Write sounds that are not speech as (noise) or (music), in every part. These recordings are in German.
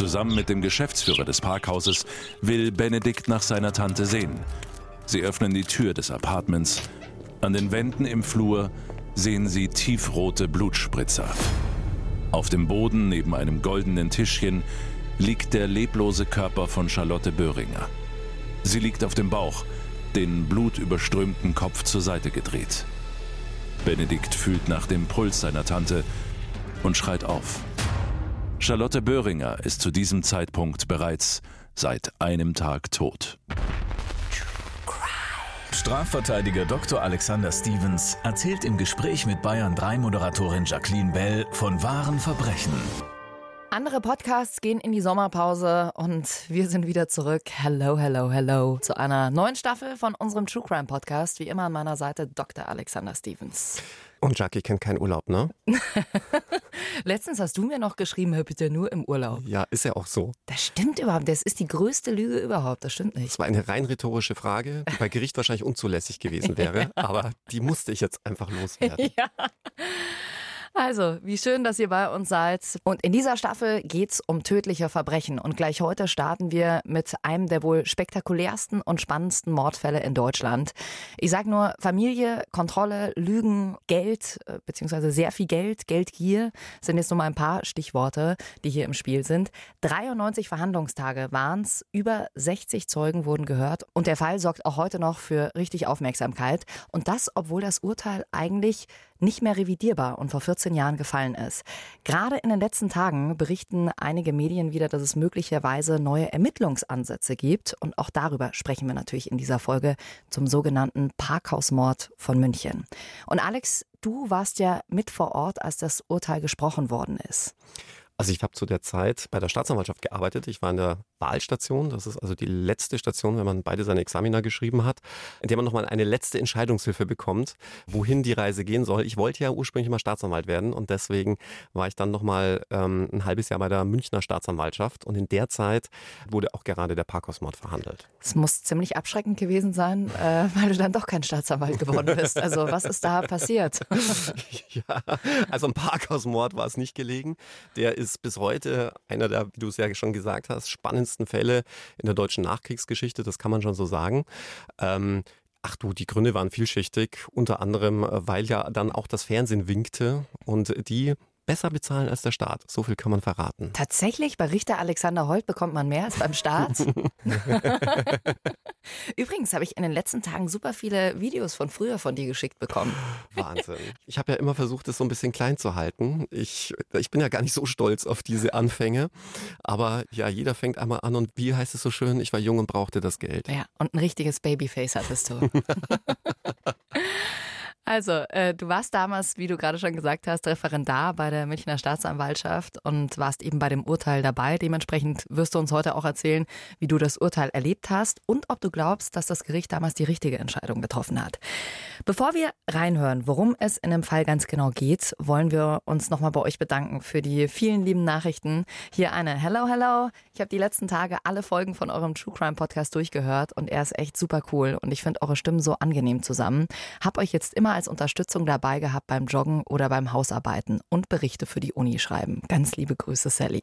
Zusammen mit dem Geschäftsführer des Parkhauses will Benedikt nach seiner Tante sehen. Sie öffnen die Tür des Apartments. An den Wänden im Flur sehen sie tiefrote Blutspritzer. Auf dem Boden neben einem goldenen Tischchen liegt der leblose Körper von Charlotte Böhringer. Sie liegt auf dem Bauch, den blutüberströmten Kopf zur Seite gedreht. Benedikt fühlt nach dem Puls seiner Tante und schreit auf. Charlotte Böhringer ist zu diesem Zeitpunkt bereits seit einem Tag tot. Strafverteidiger Dr. Alexander Stevens erzählt im Gespräch mit Bayern 3 Moderatorin Jacqueline Bell von wahren Verbrechen. Andere Podcasts gehen in die Sommerpause und wir sind wieder zurück. Hello, hello, hello zu einer neuen Staffel von unserem True Crime Podcast. Wie immer an meiner Seite Dr. Alexander Stevens. Und Jackie kennt keinen Urlaub, ne? (laughs) Letztens hast du mir noch geschrieben, hör bitte nur im Urlaub. Ja, ist ja auch so. Das stimmt überhaupt. Das ist die größte Lüge überhaupt. Das stimmt nicht. Das war eine rein rhetorische Frage, die bei Gericht wahrscheinlich unzulässig gewesen wäre, (laughs) aber die musste ich jetzt einfach loswerden. (laughs) ja. Also, wie schön, dass ihr bei uns seid. Und in dieser Staffel geht's um tödliche Verbrechen. Und gleich heute starten wir mit einem der wohl spektakulärsten und spannendsten Mordfälle in Deutschland. Ich sag nur Familie, Kontrolle, Lügen, Geld, äh, beziehungsweise sehr viel Geld, Geldgier sind jetzt nur mal ein paar Stichworte, die hier im Spiel sind. 93 Verhandlungstage waren's, über 60 Zeugen wurden gehört und der Fall sorgt auch heute noch für richtig Aufmerksamkeit. Und das, obwohl das Urteil eigentlich nicht mehr revidierbar und vor 14 Jahren gefallen ist. Gerade in den letzten Tagen berichten einige Medien wieder, dass es möglicherweise neue Ermittlungsansätze gibt. Und auch darüber sprechen wir natürlich in dieser Folge zum sogenannten Parkhausmord von München. Und Alex, du warst ja mit vor Ort, als das Urteil gesprochen worden ist. Also ich habe zu der Zeit bei der Staatsanwaltschaft gearbeitet. Ich war in der Wahlstation. Das ist also die letzte Station, wenn man beide seine Examina geschrieben hat, in der man nochmal eine letzte Entscheidungshilfe bekommt, wohin die Reise gehen soll. Ich wollte ja ursprünglich mal Staatsanwalt werden und deswegen war ich dann nochmal ähm, ein halbes Jahr bei der Münchner Staatsanwaltschaft und in der Zeit wurde auch gerade der Parkhausmord verhandelt. Es muss ziemlich abschreckend gewesen sein, äh, weil du dann doch kein Staatsanwalt geworden bist. Also was ist da passiert? (laughs) ja, also ein Parkhausmord war es nicht gelegen. Der ist ist bis heute einer der, wie du es ja schon gesagt hast, spannendsten Fälle in der deutschen Nachkriegsgeschichte, das kann man schon so sagen. Ähm, Ach du, die Gründe waren vielschichtig, unter anderem, äh, weil ja dann auch das Fernsehen winkte und die besser bezahlen als der Staat. So viel kann man verraten. Tatsächlich, bei Richter Alexander Holt bekommt man mehr als beim Staat. (laughs) Übrigens habe ich in den letzten Tagen super viele Videos von früher von dir geschickt bekommen. Wahnsinn. Ich habe ja immer versucht, das so ein bisschen klein zu halten. Ich, ich bin ja gar nicht so stolz auf diese Anfänge. Aber ja, jeder fängt einmal an und wie heißt es so schön? Ich war jung und brauchte das Geld. Ja, und ein richtiges Babyface hattest du. (laughs) Also, äh, du warst damals, wie du gerade schon gesagt hast, Referendar bei der Münchner Staatsanwaltschaft und warst eben bei dem Urteil dabei. Dementsprechend wirst du uns heute auch erzählen, wie du das Urteil erlebt hast und ob du glaubst, dass das Gericht damals die richtige Entscheidung getroffen hat. Bevor wir reinhören, worum es in dem Fall ganz genau geht, wollen wir uns nochmal bei euch bedanken für die vielen lieben Nachrichten. Hier eine Hello, hello. Ich habe die letzten Tage alle Folgen von eurem True Crime Podcast durchgehört und er ist echt super cool und ich finde eure Stimmen so angenehm zusammen. Hab euch jetzt immer als Unterstützung dabei gehabt beim Joggen oder beim Hausarbeiten und Berichte für die Uni schreiben. Ganz liebe Grüße, Sally.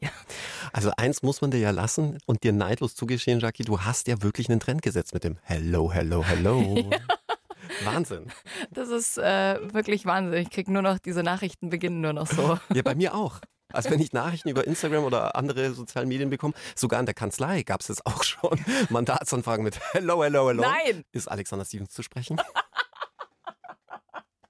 Also eins muss man dir ja lassen und dir neidlos zugestehen, Jackie, du hast ja wirklich einen Trend gesetzt mit dem Hello, Hello, Hello. (laughs) Ja. Wahnsinn. Das ist äh, wirklich Wahnsinn. Ich kriege nur noch, diese Nachrichten beginnen nur noch so. Ja, bei mir auch. Also wenn ich Nachrichten über Instagram oder andere sozialen Medien bekomme, sogar in der Kanzlei gab es das auch schon. Mandatsanfragen mit Hello, Hello, Hello. Nein! Ist Alexander Stevens zu sprechen? (laughs)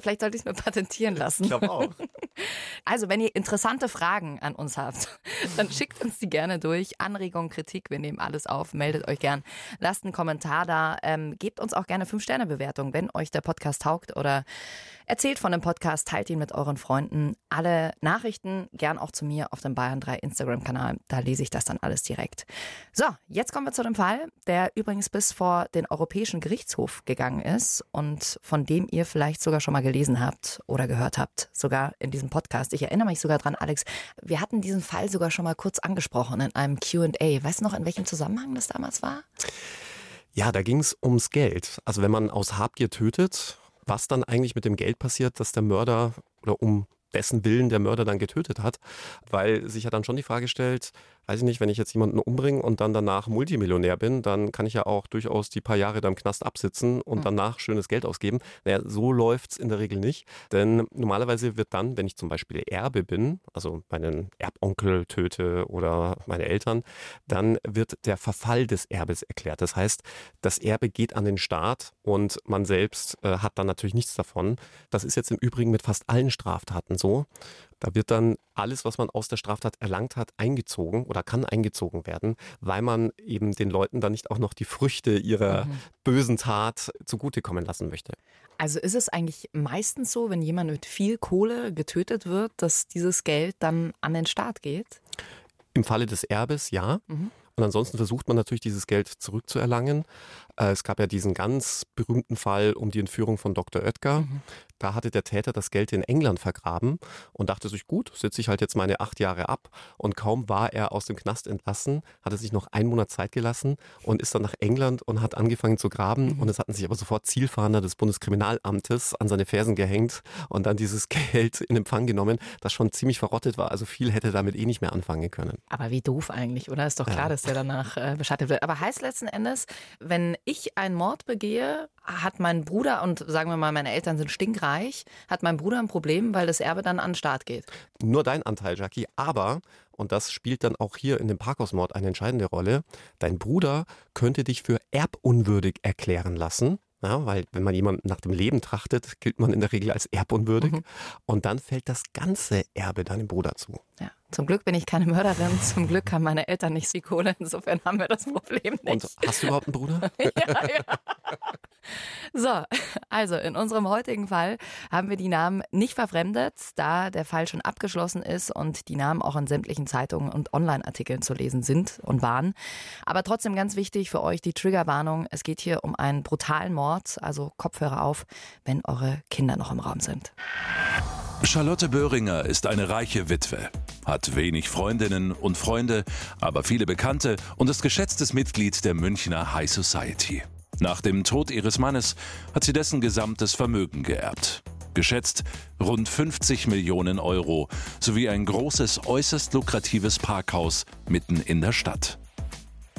Vielleicht sollte ich es mir patentieren lassen. Ich glaube auch. (laughs) Also, wenn ihr interessante Fragen an uns habt, (laughs) dann schickt uns die gerne durch. Anregungen, Kritik, wir nehmen alles auf. Meldet euch gern. Lasst einen Kommentar da. Ähm, gebt uns auch gerne 5-Sterne-Bewertung, wenn euch der Podcast taugt oder erzählt von dem Podcast, teilt ihn mit euren Freunden. Alle Nachrichten gern auch zu mir auf dem Bayern 3 Instagram-Kanal. Da lese ich das dann alles direkt. So, jetzt kommen wir zu dem Fall, der übrigens bis vor den Europäischen Gerichtshof gegangen ist und von dem ihr vielleicht sogar schon mal gelesen habt oder gehört habt, sogar in diesem Podcast. Ich erinnere mich sogar dran, Alex, wir hatten diesen Fall sogar schon mal kurz angesprochen in einem QA. Weißt du noch, in welchem Zusammenhang das damals war? Ja, da ging es ums Geld. Also wenn man aus Habgier tötet, was dann eigentlich mit dem Geld passiert, das der Mörder oder um dessen Willen der Mörder dann getötet hat, weil sich ja dann schon die Frage stellt, weiß ich nicht, wenn ich jetzt jemanden umbringe und dann danach Multimillionär bin, dann kann ich ja auch durchaus die paar Jahre da im Knast absitzen und mhm. danach schönes Geld ausgeben. Naja, so läuft es in der Regel nicht. Denn normalerweise wird dann, wenn ich zum Beispiel Erbe bin, also meinen Erbonkel töte oder meine Eltern, dann wird der Verfall des Erbes erklärt. Das heißt, das Erbe geht an den Staat und man selbst äh, hat dann natürlich nichts davon. Das ist jetzt im Übrigen mit fast allen Straftaten so. Da wird dann alles, was man aus der Straftat erlangt hat, eingezogen oder kann eingezogen werden, weil man eben den Leuten dann nicht auch noch die Früchte ihrer mhm. bösen Tat zugutekommen lassen möchte. Also ist es eigentlich meistens so, wenn jemand mit viel Kohle getötet wird, dass dieses Geld dann an den Staat geht? Im Falle des Erbes ja. Mhm. Und ansonsten versucht man natürlich, dieses Geld zurückzuerlangen. Äh, es gab ja diesen ganz berühmten Fall um die Entführung von Dr. Oetker. Mhm. Da hatte der Täter das Geld in England vergraben und dachte sich, gut, sitze ich halt jetzt meine acht Jahre ab. Und kaum war er aus dem Knast entlassen, hat er sich noch einen Monat Zeit gelassen und ist dann nach England und hat angefangen zu graben. Mhm. Und es hatten sich aber sofort Zielfahnder des Bundeskriminalamtes an seine Fersen gehängt und dann dieses (laughs) Geld in Empfang genommen, das schon ziemlich verrottet war. Also viel hätte damit eh nicht mehr anfangen können. Aber wie doof eigentlich, oder? Ist doch klar, ja. dass der danach äh, beschattet wird. Aber heißt letzten Endes, wenn ich einen Mord begehe, hat mein Bruder und sagen wir mal, meine Eltern sind stinkreich, hat mein Bruder ein Problem, weil das Erbe dann an den Staat geht. Nur dein Anteil, Jackie, aber, und das spielt dann auch hier in dem Parkhausmord eine entscheidende Rolle, dein Bruder könnte dich für erbunwürdig erklären lassen. Ja, weil wenn man jemanden nach dem Leben trachtet, gilt man in der Regel als erbunwürdig. Mhm. Und dann fällt das ganze Erbe deinem Bruder zu. Ja. Zum Glück bin ich keine Mörderin. Zum Glück haben meine Eltern nicht die Kohle. Insofern haben wir das Problem nicht. Und hast du überhaupt einen Bruder? (laughs) ja, ja. So, also in unserem heutigen Fall haben wir die Namen nicht verfremdet, da der Fall schon abgeschlossen ist und die Namen auch in sämtlichen Zeitungen und Online-Artikeln zu lesen sind und waren. Aber trotzdem ganz wichtig für euch die Triggerwarnung. Es geht hier um einen brutalen Mord, also Kopfhörer auf, wenn eure Kinder noch im Raum sind. Charlotte Böhringer ist eine reiche Witwe, hat wenig Freundinnen und Freunde, aber viele Bekannte und ist geschätztes Mitglied der Münchner High Society. Nach dem Tod ihres Mannes hat sie dessen gesamtes Vermögen geerbt. Geschätzt rund 50 Millionen Euro sowie ein großes, äußerst lukratives Parkhaus mitten in der Stadt.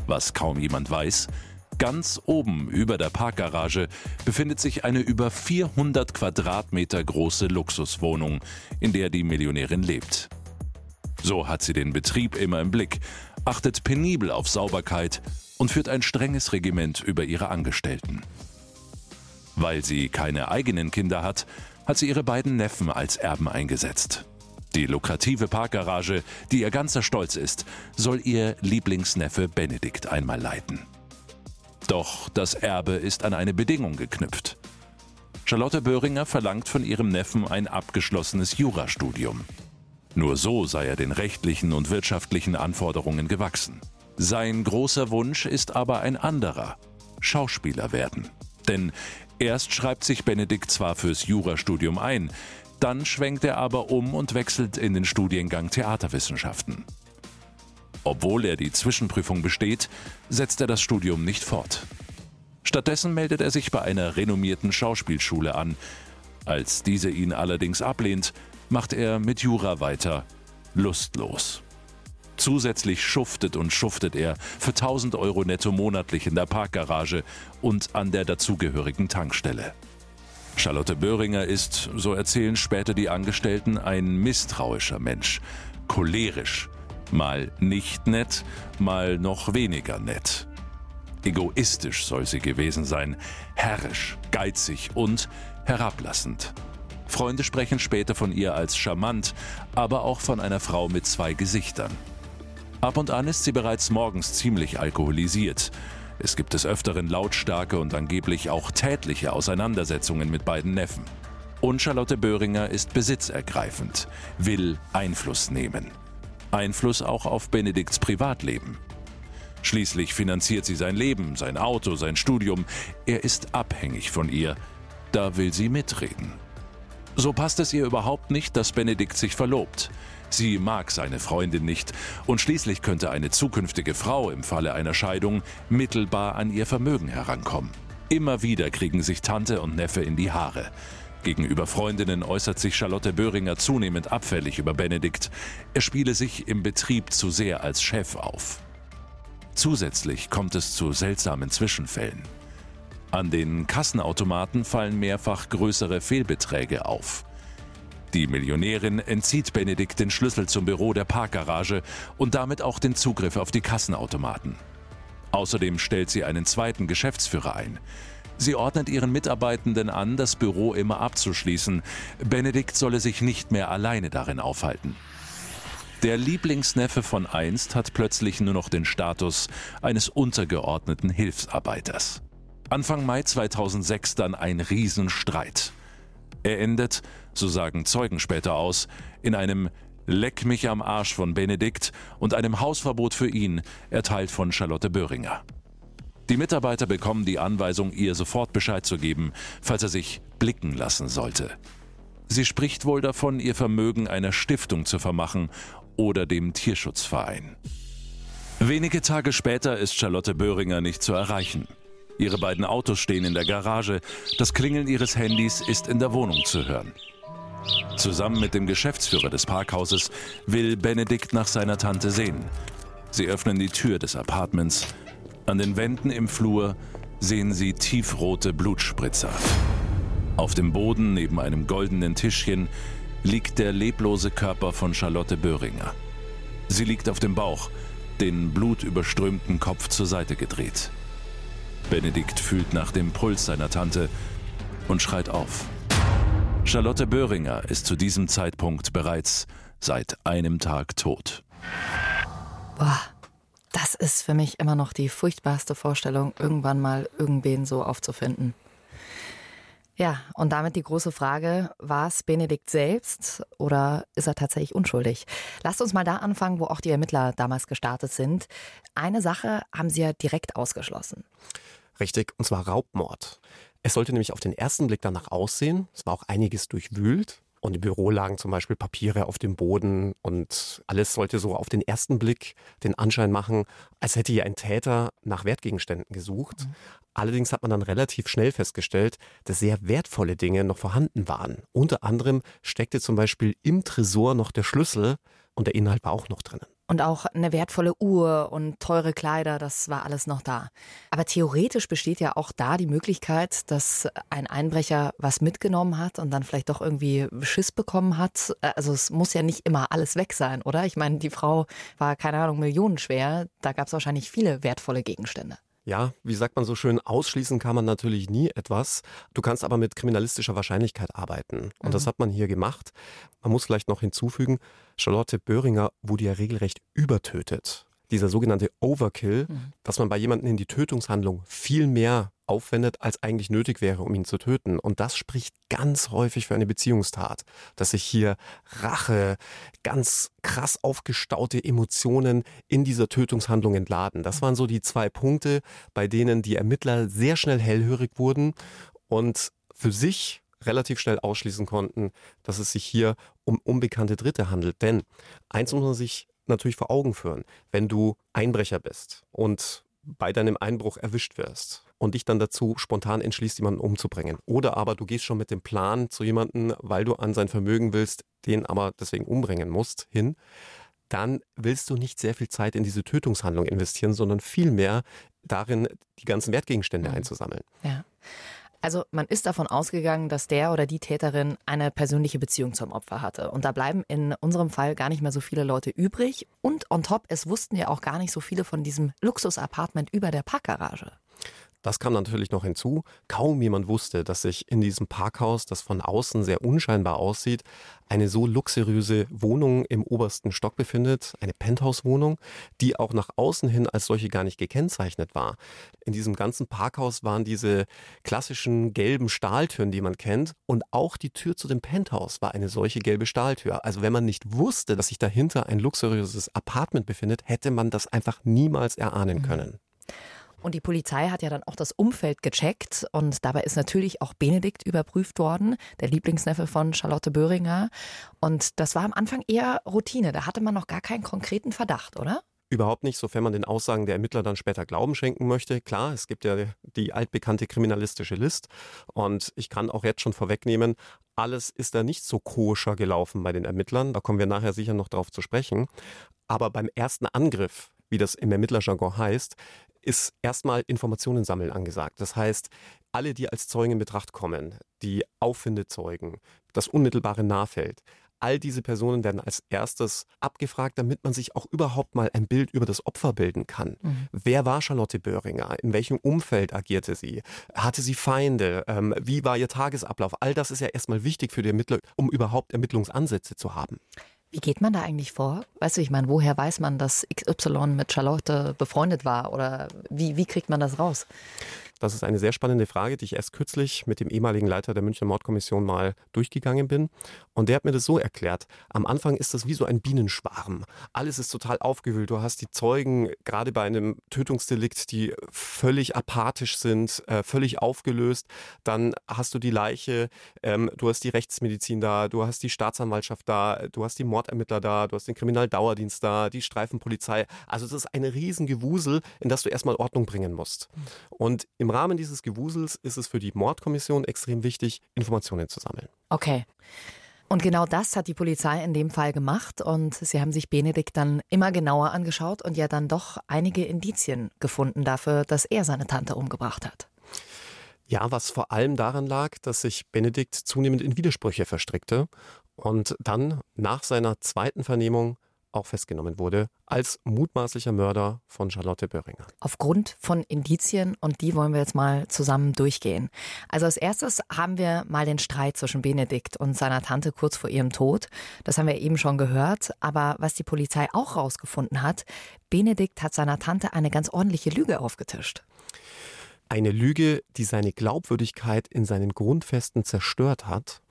Was kaum jemand weiß, Ganz oben über der Parkgarage befindet sich eine über 400 Quadratmeter große Luxuswohnung, in der die Millionärin lebt. So hat sie den Betrieb immer im Blick, achtet penibel auf Sauberkeit und führt ein strenges Regiment über ihre Angestellten. Weil sie keine eigenen Kinder hat, hat sie ihre beiden Neffen als Erben eingesetzt. Die lukrative Parkgarage, die ihr ganzer Stolz ist, soll ihr Lieblingsneffe Benedikt einmal leiten. Doch das Erbe ist an eine Bedingung geknüpft. Charlotte Böhringer verlangt von ihrem Neffen ein abgeschlossenes Jurastudium. Nur so sei er den rechtlichen und wirtschaftlichen Anforderungen gewachsen. Sein großer Wunsch ist aber ein anderer, Schauspieler werden. Denn erst schreibt sich Benedikt zwar fürs Jurastudium ein, dann schwenkt er aber um und wechselt in den Studiengang Theaterwissenschaften. Obwohl er die Zwischenprüfung besteht, setzt er das Studium nicht fort. Stattdessen meldet er sich bei einer renommierten Schauspielschule an. Als diese ihn allerdings ablehnt, macht er mit Jura weiter, lustlos. Zusätzlich schuftet und schuftet er für 1000 Euro netto monatlich in der Parkgarage und an der dazugehörigen Tankstelle. Charlotte Böhringer ist, so erzählen später die Angestellten, ein misstrauischer Mensch, cholerisch Mal nicht nett, mal noch weniger nett. Egoistisch soll sie gewesen sein, herrisch, geizig und herablassend. Freunde sprechen später von ihr als charmant, aber auch von einer Frau mit zwei Gesichtern. Ab und an ist sie bereits morgens ziemlich alkoholisiert. Es gibt des Öfteren lautstarke und angeblich auch tätliche Auseinandersetzungen mit beiden Neffen. Und Charlotte Böhringer ist besitzergreifend, will Einfluss nehmen. Einfluss auch auf Benedikts Privatleben. Schließlich finanziert sie sein Leben, sein Auto, sein Studium. Er ist abhängig von ihr. Da will sie mitreden. So passt es ihr überhaupt nicht, dass Benedikt sich verlobt. Sie mag seine Freundin nicht und schließlich könnte eine zukünftige Frau im Falle einer Scheidung mittelbar an ihr Vermögen herankommen. Immer wieder kriegen sich Tante und Neffe in die Haare. Gegenüber Freundinnen äußert sich Charlotte Böhringer zunehmend abfällig über Benedikt. Er spiele sich im Betrieb zu sehr als Chef auf. Zusätzlich kommt es zu seltsamen Zwischenfällen. An den Kassenautomaten fallen mehrfach größere Fehlbeträge auf. Die Millionärin entzieht Benedikt den Schlüssel zum Büro der Parkgarage und damit auch den Zugriff auf die Kassenautomaten. Außerdem stellt sie einen zweiten Geschäftsführer ein. Sie ordnet ihren Mitarbeitenden an, das Büro immer abzuschließen. Benedikt solle sich nicht mehr alleine darin aufhalten. Der Lieblingsneffe von einst hat plötzlich nur noch den Status eines untergeordneten Hilfsarbeiters. Anfang Mai 2006 dann ein Riesenstreit. Er endet, so sagen Zeugen später aus, in einem Leck mich am Arsch von Benedikt und einem Hausverbot für ihn, erteilt von Charlotte Böhringer. Die Mitarbeiter bekommen die Anweisung, ihr sofort Bescheid zu geben, falls er sich blicken lassen sollte. Sie spricht wohl davon, ihr Vermögen einer Stiftung zu vermachen oder dem Tierschutzverein. Wenige Tage später ist Charlotte Böhringer nicht zu erreichen. Ihre beiden Autos stehen in der Garage. Das Klingeln ihres Handys ist in der Wohnung zu hören. Zusammen mit dem Geschäftsführer des Parkhauses will Benedikt nach seiner Tante sehen. Sie öffnen die Tür des Apartments. An den Wänden im Flur sehen sie tiefrote Blutspritzer. Auf dem Boden neben einem goldenen Tischchen liegt der leblose Körper von Charlotte Böhringer. Sie liegt auf dem Bauch, den blutüberströmten Kopf zur Seite gedreht. Benedikt fühlt nach dem Puls seiner Tante und schreit auf. Charlotte Böhringer ist zu diesem Zeitpunkt bereits seit einem Tag tot. Boah, das ist für mich immer noch die furchtbarste Vorstellung, irgendwann mal irgendwen so aufzufinden. Ja, und damit die große Frage, war es Benedikt selbst oder ist er tatsächlich unschuldig? Lasst uns mal da anfangen, wo auch die Ermittler damals gestartet sind. Eine Sache haben sie ja direkt ausgeschlossen. Richtig, und zwar Raubmord. Es sollte nämlich auf den ersten Blick danach aussehen. Es war auch einiges durchwühlt. Und im Büro lagen zum Beispiel Papiere auf dem Boden und alles sollte so auf den ersten Blick den Anschein machen, als hätte hier ein Täter nach Wertgegenständen gesucht. Mhm. Allerdings hat man dann relativ schnell festgestellt, dass sehr wertvolle Dinge noch vorhanden waren. Unter anderem steckte zum Beispiel im Tresor noch der Schlüssel und der Inhalt war auch noch drinnen. Und auch eine wertvolle Uhr und teure Kleider, das war alles noch da. Aber theoretisch besteht ja auch da die Möglichkeit, dass ein Einbrecher was mitgenommen hat und dann vielleicht doch irgendwie Schiss bekommen hat. Also es muss ja nicht immer alles weg sein, oder? Ich meine, die Frau war, keine Ahnung, millionenschwer. Da gab es wahrscheinlich viele wertvolle Gegenstände. Ja, wie sagt man so schön, ausschließen kann man natürlich nie etwas. Du kannst aber mit kriminalistischer Wahrscheinlichkeit arbeiten. Und mhm. das hat man hier gemacht. Man muss vielleicht noch hinzufügen, Charlotte Böhringer wurde ja regelrecht übertötet. Dieser sogenannte Overkill, mhm. dass man bei jemandem in die Tötungshandlung viel mehr aufwendet, als eigentlich nötig wäre, um ihn zu töten. Und das spricht ganz häufig für eine Beziehungstat, dass sich hier Rache, ganz krass aufgestaute Emotionen in dieser Tötungshandlung entladen. Das waren so die zwei Punkte, bei denen die Ermittler sehr schnell hellhörig wurden und für sich relativ schnell ausschließen konnten, dass es sich hier um unbekannte Dritte handelt. Denn eins muss man sich natürlich vor Augen führen, wenn du Einbrecher bist und bei deinem Einbruch erwischt wirst und dich dann dazu spontan entschließt, jemanden umzubringen. Oder aber du gehst schon mit dem Plan zu jemandem, weil du an sein Vermögen willst, den aber deswegen umbringen musst, hin, dann willst du nicht sehr viel Zeit in diese Tötungshandlung investieren, sondern vielmehr darin, die ganzen Wertgegenstände mhm. einzusammeln. Ja. Also man ist davon ausgegangen, dass der oder die Täterin eine persönliche Beziehung zum Opfer hatte. Und da bleiben in unserem Fall gar nicht mehr so viele Leute übrig. Und on top, es wussten ja auch gar nicht so viele von diesem Luxus-Apartment über der Parkgarage. Das kam natürlich noch hinzu. Kaum jemand wusste, dass sich in diesem Parkhaus, das von außen sehr unscheinbar aussieht, eine so luxuriöse Wohnung im obersten Stock befindet, eine Penthouse-Wohnung, die auch nach außen hin als solche gar nicht gekennzeichnet war. In diesem ganzen Parkhaus waren diese klassischen gelben Stahltüren, die man kennt, und auch die Tür zu dem Penthouse war eine solche gelbe Stahltür. Also wenn man nicht wusste, dass sich dahinter ein luxuriöses Apartment befindet, hätte man das einfach niemals erahnen mhm. Und die Polizei hat ja dann auch das Umfeld gecheckt und dabei ist natürlich auch Benedikt überprüft worden, der Lieblingsneffe von Charlotte Böhringer. Und das war am Anfang eher Routine, da hatte man noch gar keinen konkreten Verdacht, oder? Überhaupt nicht, sofern man den Aussagen der Ermittler dann später Glauben schenken möchte. Klar, es gibt ja die altbekannte kriminalistische List und ich kann auch jetzt schon vorwegnehmen, alles ist da nicht so koscher gelaufen bei den Ermittlern. Da kommen wir nachher sicher noch drauf zu sprechen. Aber beim ersten Angriff, wie das im Ermittlerjargon heißt, ist erstmal Informationen sammeln angesagt. Das heißt, alle, die als Zeugen in Betracht kommen, die Auffindezeugen, das unmittelbare Nahfeld, all diese Personen werden als erstes abgefragt, damit man sich auch überhaupt mal ein Bild über das Opfer bilden kann. Mhm. Wer war Charlotte Böhringer? In welchem Umfeld agierte sie? Hatte sie Feinde? Ähm, wie war ihr Tagesablauf? All das ist ja erstmal wichtig für die Ermittler, um überhaupt Ermittlungsansätze zu haben. Wie geht man da eigentlich vor? Weißt du, ich meine, woher weiß man, dass XY mit Charlotte befreundet war? Oder wie, wie kriegt man das raus? Das ist eine sehr spannende Frage, die ich erst kürzlich mit dem ehemaligen Leiter der Münchner Mordkommission mal durchgegangen bin. Und der hat mir das so erklärt. Am Anfang ist das wie so ein Bienenschwarm. Alles ist total aufgewühlt. Du hast die Zeugen, gerade bei einem Tötungsdelikt, die völlig apathisch sind, äh, völlig aufgelöst. Dann hast du die Leiche, ähm, du hast die Rechtsmedizin da, du hast die Staatsanwaltschaft da, du hast die Mordermittler da, du hast den Kriminaldauerdienst da, die Streifenpolizei. Also das ist ein Riesengewusel, in das du erstmal Ordnung bringen musst. Und im Rahmen dieses Gewusels ist es für die Mordkommission extrem wichtig, Informationen zu sammeln. Okay. Und genau das hat die Polizei in dem Fall gemacht und sie haben sich Benedikt dann immer genauer angeschaut und ja dann doch einige Indizien gefunden dafür, dass er seine Tante umgebracht hat. Ja, was vor allem daran lag, dass sich Benedikt zunehmend in Widersprüche verstrickte und dann nach seiner zweiten Vernehmung auch festgenommen wurde als mutmaßlicher Mörder von Charlotte Böhringer. Aufgrund von Indizien und die wollen wir jetzt mal zusammen durchgehen. Also als erstes haben wir mal den Streit zwischen Benedikt und seiner Tante kurz vor ihrem Tod. Das haben wir eben schon gehört, aber was die Polizei auch rausgefunden hat, Benedikt hat seiner Tante eine ganz ordentliche Lüge aufgetischt. Eine Lüge, die seine Glaubwürdigkeit in seinen Grundfesten zerstört hat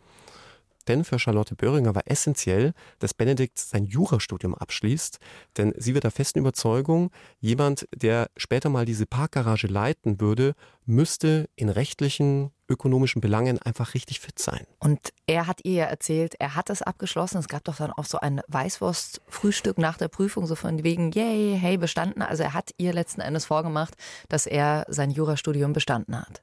denn für Charlotte Böhringer war essentiell, dass Benedikt sein Jurastudium abschließt, denn sie wird der festen Überzeugung, jemand, der später mal diese Parkgarage leiten würde, müsste in rechtlichen, ökonomischen Belangen einfach richtig fit sein. Und er hat ihr ja erzählt, er hat es abgeschlossen. Es gab doch dann auch so ein Weißwurst-Frühstück nach der Prüfung, so von wegen, yay, hey, bestanden. Also er hat ihr letzten Endes vorgemacht, dass er sein Jurastudium bestanden hat.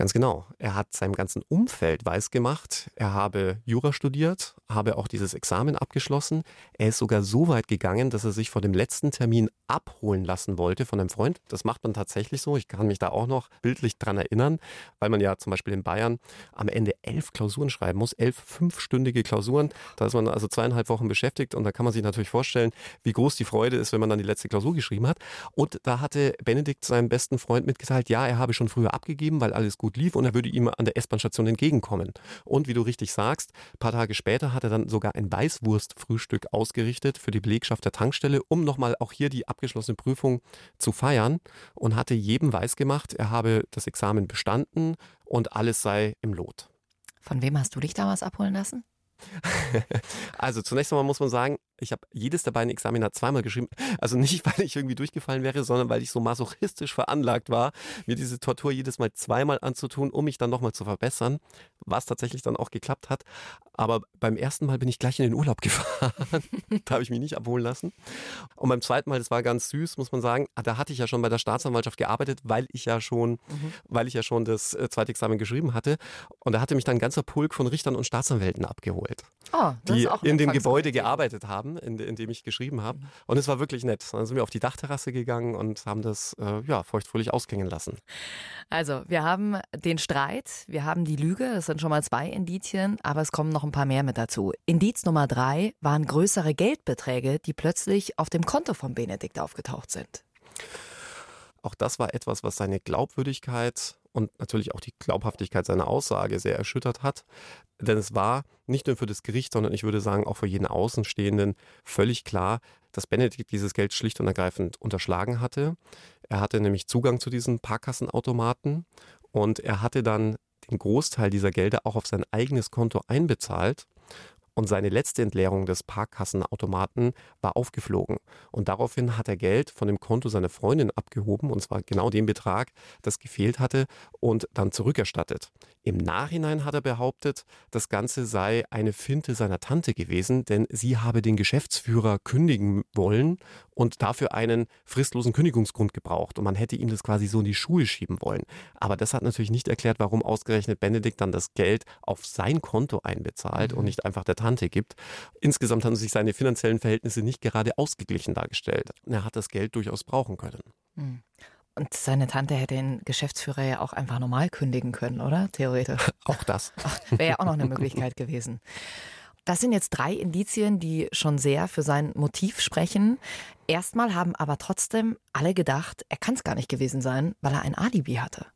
Ganz genau. Er hat seinem ganzen Umfeld weisgemacht, er habe Jura studiert, habe auch dieses Examen abgeschlossen. Er ist sogar so weit gegangen, dass er sich vor dem letzten Termin abholen lassen wollte von einem Freund. Das macht man tatsächlich so. Ich kann mich da auch noch bildlich dran erinnern, weil man ja zum Beispiel in Bayern am Ende elf Klausuren schreiben muss, elf fünfstündige Klausuren. Da ist man also zweieinhalb Wochen beschäftigt und da kann man sich natürlich vorstellen, wie groß die Freude ist, wenn man dann die letzte Klausur geschrieben hat. Und da hatte Benedikt seinem besten Freund mitgeteilt, ja, er habe schon früher abgegeben, weil alles gut gut lief und er würde ihm an der S-Bahn-Station entgegenkommen. Und wie du richtig sagst, ein paar Tage später hat er dann sogar ein Weißwurstfrühstück ausgerichtet für die Belegschaft der Tankstelle, um nochmal auch hier die abgeschlossene Prüfung zu feiern und hatte jedem weiß gemacht, er habe das Examen bestanden und alles sei im Lot. Von wem hast du dich damals abholen lassen? (laughs) also zunächst einmal muss man sagen, ich habe jedes der beiden Examina zweimal geschrieben. Also nicht, (laughs) weil ich irgendwie durchgefallen wäre, sondern weil ich so masochistisch veranlagt war, mir diese Tortur jedes Mal zweimal anzutun, um mich dann nochmal zu verbessern, was tatsächlich dann auch geklappt hat. Aber beim ersten Mal bin ich gleich in den Urlaub (laughs) gefahren. da habe ich mich nicht abholen lassen. Und beim zweiten Mal, das war ganz süß, muss man sagen, da hatte ich ja schon bei der Staatsanwaltschaft gearbeitet, weil ich ja schon, mhm. weil ich ja schon das äh, zweite Examen geschrieben hatte. Und da hatte mich dann ein ganzer Pulk von Richtern und Staatsanwälten abgeholt, oh, die in dem Gebäude gearbeitet haben in, in dem ich geschrieben habe. Und es war wirklich nett. Dann sind wir auf die Dachterrasse gegangen und haben das äh, ja, feuchtfröhlich ausklingen lassen. Also, wir haben den Streit, wir haben die Lüge, das sind schon mal zwei Indizien, aber es kommen noch ein paar mehr mit dazu. Indiz Nummer drei waren größere Geldbeträge, die plötzlich auf dem Konto von Benedikt aufgetaucht sind. Auch das war etwas, was seine Glaubwürdigkeit und natürlich auch die Glaubhaftigkeit seiner Aussage sehr erschüttert hat. Denn es war nicht nur für das Gericht, sondern ich würde sagen auch für jeden Außenstehenden völlig klar, dass Benedikt dieses Geld schlicht und ergreifend unterschlagen hatte. Er hatte nämlich Zugang zu diesen Parkassenautomaten und er hatte dann den Großteil dieser Gelder auch auf sein eigenes Konto einbezahlt. Und seine letzte Entleerung des Parkkassenautomaten war aufgeflogen. Und daraufhin hat er Geld von dem Konto seiner Freundin abgehoben, und zwar genau den Betrag, das gefehlt hatte, und dann zurückerstattet. Im Nachhinein hat er behauptet, das Ganze sei eine Finte seiner Tante gewesen, denn sie habe den Geschäftsführer kündigen wollen und dafür einen fristlosen Kündigungsgrund gebraucht. Und man hätte ihm das quasi so in die Schuhe schieben wollen. Aber das hat natürlich nicht erklärt, warum ausgerechnet Benedikt dann das Geld auf sein Konto einbezahlt mhm. und nicht einfach der Tante gibt. Insgesamt haben sich seine finanziellen Verhältnisse nicht gerade ausgeglichen dargestellt. Er hat das Geld durchaus brauchen können. Mhm. Und seine Tante hätte den Geschäftsführer ja auch einfach normal kündigen können, oder? Theoretisch. (laughs) Auch das. Wäre ja auch noch eine Möglichkeit gewesen. Das sind jetzt drei Indizien, die schon sehr für sein Motiv sprechen. Erstmal haben aber trotzdem alle gedacht, er kann es gar nicht gewesen sein, weil er ein Alibi hatte.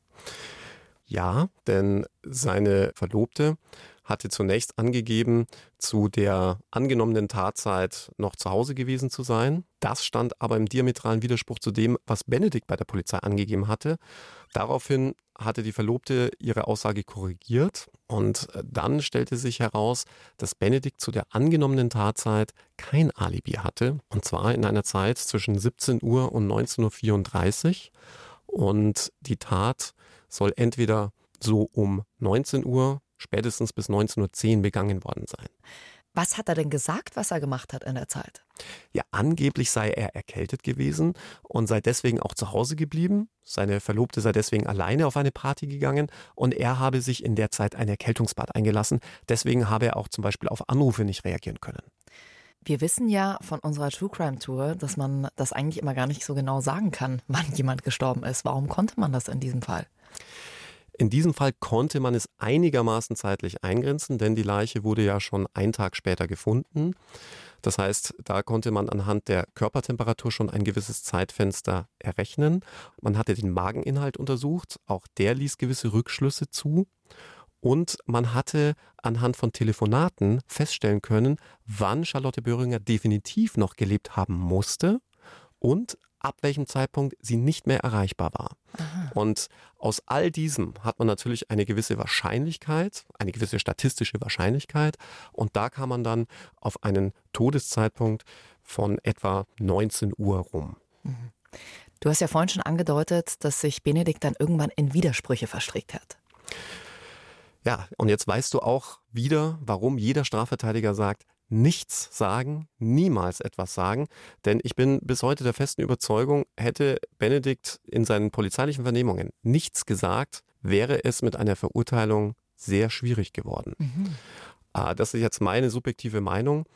Ja, denn seine Verlobte hatte zunächst angegeben, zu der angenommenen Tatzeit noch zu Hause gewesen zu sein. Das stand aber im diametralen Widerspruch zu dem, was Benedikt bei der Polizei angegeben hatte. Daraufhin hatte die Verlobte ihre Aussage korrigiert und äh, dann stellte sich heraus, dass Benedikt zu der angenommenen Tatzeit kein Alibi hatte und zwar in einer Zeit zwischen 17 Uhr und 19.34 Uhr und die Tat soll entweder so um 19 Uhr spätestens bis 19.10 Uhr begangen worden sein. Was hat er denn gesagt, was er gemacht hat in der Zeit? Ja, angeblich sei er erkältet gewesen und sei deswegen auch zu Hause geblieben. Seine Verlobte sei deswegen alleine auf eine Party gegangen und er habe sich in der Zeit ein Erkältungsbad eingelassen. Deswegen habe er auch zum Beispiel auf Anrufe nicht reagieren können. Wir wissen ja von unserer True Crime Tour, dass man das eigentlich immer gar nicht so genau sagen kann, wann jemand gestorben ist. Warum konnte man das in diesem Fall? In diesem Fall konnte man es einigermaßen zeitlich eingrenzen, denn die Leiche wurde ja schon einen Tag später gefunden. Das heißt, da konnte man anhand der Körpertemperatur schon ein gewisses Zeitfenster errechnen. Man hatte den Mageninhalt untersucht, auch der ließ gewisse Rückschlüsse zu. Und man hatte anhand von Telefonaten feststellen können, wann Charlotte Böhringer definitiv noch gelebt haben musste und ab welchem Zeitpunkt sie nicht mehr erreichbar war. Aha. Und aus all diesem hat man natürlich eine gewisse Wahrscheinlichkeit, eine gewisse statistische Wahrscheinlichkeit. Und da kam man dann auf einen Todeszeitpunkt von etwa 19 Uhr rum. Mhm. Du hast ja vorhin schon angedeutet, dass sich Benedikt dann irgendwann in Widersprüche verstrickt hat. Ja, und jetzt weißt du auch wieder, warum jeder Strafverteidiger sagt, nichts sagen, niemals etwas sagen, denn ich bin bis heute der festen Überzeugung, hätte Benedikt in seinen polizeilichen Vernehmungen nichts gesagt, wäre es mit einer Verurteilung sehr schwierig geworden. Mhm. Ah, das ist jetzt meine subjektive Meinung.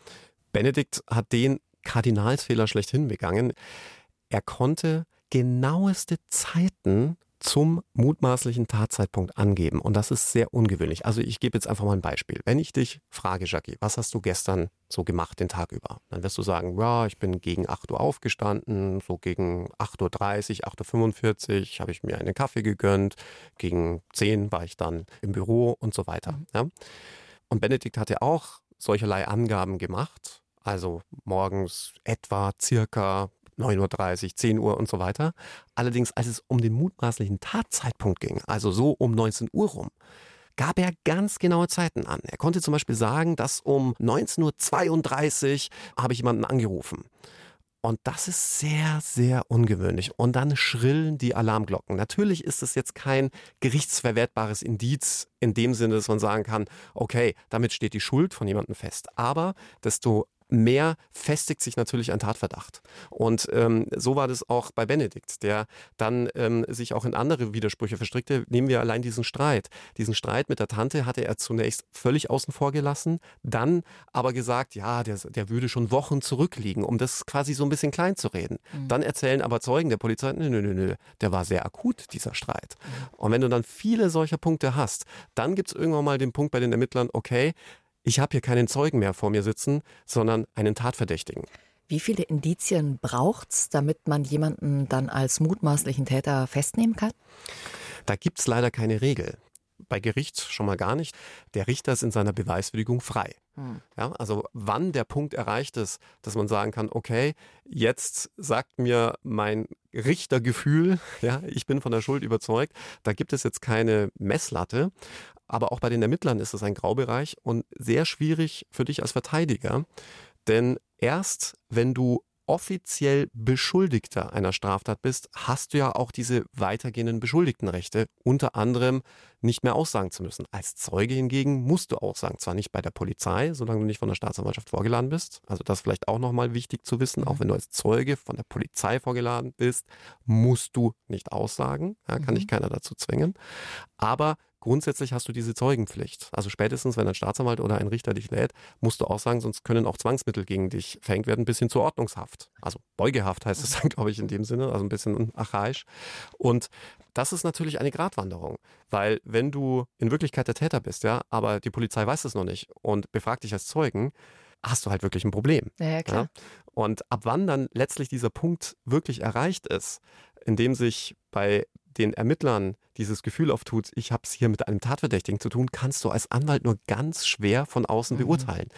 Benedikt hat den Kardinalsfehler schlechthin begangen. Er konnte genaueste Zeiten zum mutmaßlichen Tatzeitpunkt angeben. Und das ist sehr ungewöhnlich. Also ich gebe jetzt einfach mal ein Beispiel. Wenn ich dich frage, Jackie, was hast du gestern so gemacht den Tag über? Dann wirst du sagen, ja, ich bin gegen 8 Uhr aufgestanden, so gegen 8.30 Uhr, 8.45 Uhr habe ich mir einen Kaffee gegönnt, gegen 10 war ich dann im Büro und so weiter. Mhm. Ja? Und Benedikt hatte auch solcherlei Angaben gemacht. Also morgens etwa circa 9.30 Uhr, 10 Uhr und so weiter. Allerdings, als es um den mutmaßlichen Tatzeitpunkt ging, also so um 19 Uhr rum, gab er ganz genaue Zeiten an. Er konnte zum Beispiel sagen, dass um 19.32 Uhr habe ich jemanden angerufen. Und das ist sehr, sehr ungewöhnlich. Und dann schrillen die Alarmglocken. Natürlich ist es jetzt kein gerichtsverwertbares Indiz in dem Sinne, dass man sagen kann, okay, damit steht die Schuld von jemandem fest. Aber desto mehr festigt sich natürlich ein Tatverdacht. Und ähm, so war das auch bei Benedikt, der dann ähm, sich auch in andere Widersprüche verstrickte. Nehmen wir allein diesen Streit. Diesen Streit mit der Tante hatte er zunächst völlig außen vor gelassen, dann aber gesagt, ja, der, der würde schon Wochen zurückliegen, um das quasi so ein bisschen klein zu reden. Mhm. Dann erzählen aber Zeugen der Polizei, nö, nö, nö, nö, der war sehr akut, dieser Streit. Mhm. Und wenn du dann viele solcher Punkte hast, dann gibt es irgendwann mal den Punkt bei den Ermittlern, okay, ich habe hier keinen Zeugen mehr vor mir sitzen, sondern einen Tatverdächtigen. Wie viele Indizien braucht es, damit man jemanden dann als mutmaßlichen Täter festnehmen kann? Da gibt es leider keine Regel. Bei Gericht schon mal gar nicht. Der Richter ist in seiner Beweiswürdigung frei. Hm. Ja, also wann der Punkt erreicht ist, dass man sagen kann, okay, jetzt sagt mir mein Richtergefühl, (laughs) ja, ich bin von der Schuld überzeugt, da gibt es jetzt keine Messlatte. Aber auch bei den Ermittlern ist es ein Graubereich und sehr schwierig für dich als Verteidiger. Denn erst wenn du offiziell Beschuldigter einer Straftat bist, hast du ja auch diese weitergehenden Beschuldigtenrechte, unter anderem nicht mehr aussagen zu müssen. Als Zeuge hingegen musst du aussagen, zwar nicht bei der Polizei, solange du nicht von der Staatsanwaltschaft vorgeladen bist, also das ist vielleicht auch nochmal wichtig zu wissen, auch mhm. wenn du als Zeuge von der Polizei vorgeladen bist, musst du nicht aussagen, ja, kann mhm. dich keiner dazu zwingen, aber Grundsätzlich hast du diese Zeugenpflicht. Also spätestens, wenn ein Staatsanwalt oder ein Richter dich lädt, musst du auch sagen, sonst können auch Zwangsmittel gegen dich verhängt werden, bis hin zur Ordnungshaft. Also Beugehaft heißt es dann, glaube ich, in dem Sinne, also ein bisschen archaisch. Und das ist natürlich eine Gratwanderung, weil wenn du in Wirklichkeit der Täter bist, ja, aber die Polizei weiß es noch nicht und befragt dich als Zeugen, hast du halt wirklich ein Problem. Ja, ja? Und ab wann dann letztlich dieser Punkt wirklich erreicht ist, in dem sich bei den Ermittlern dieses Gefühl auftut, ich habe es hier mit einem Tatverdächtigen zu tun, kannst du als Anwalt nur ganz schwer von außen mhm. beurteilen.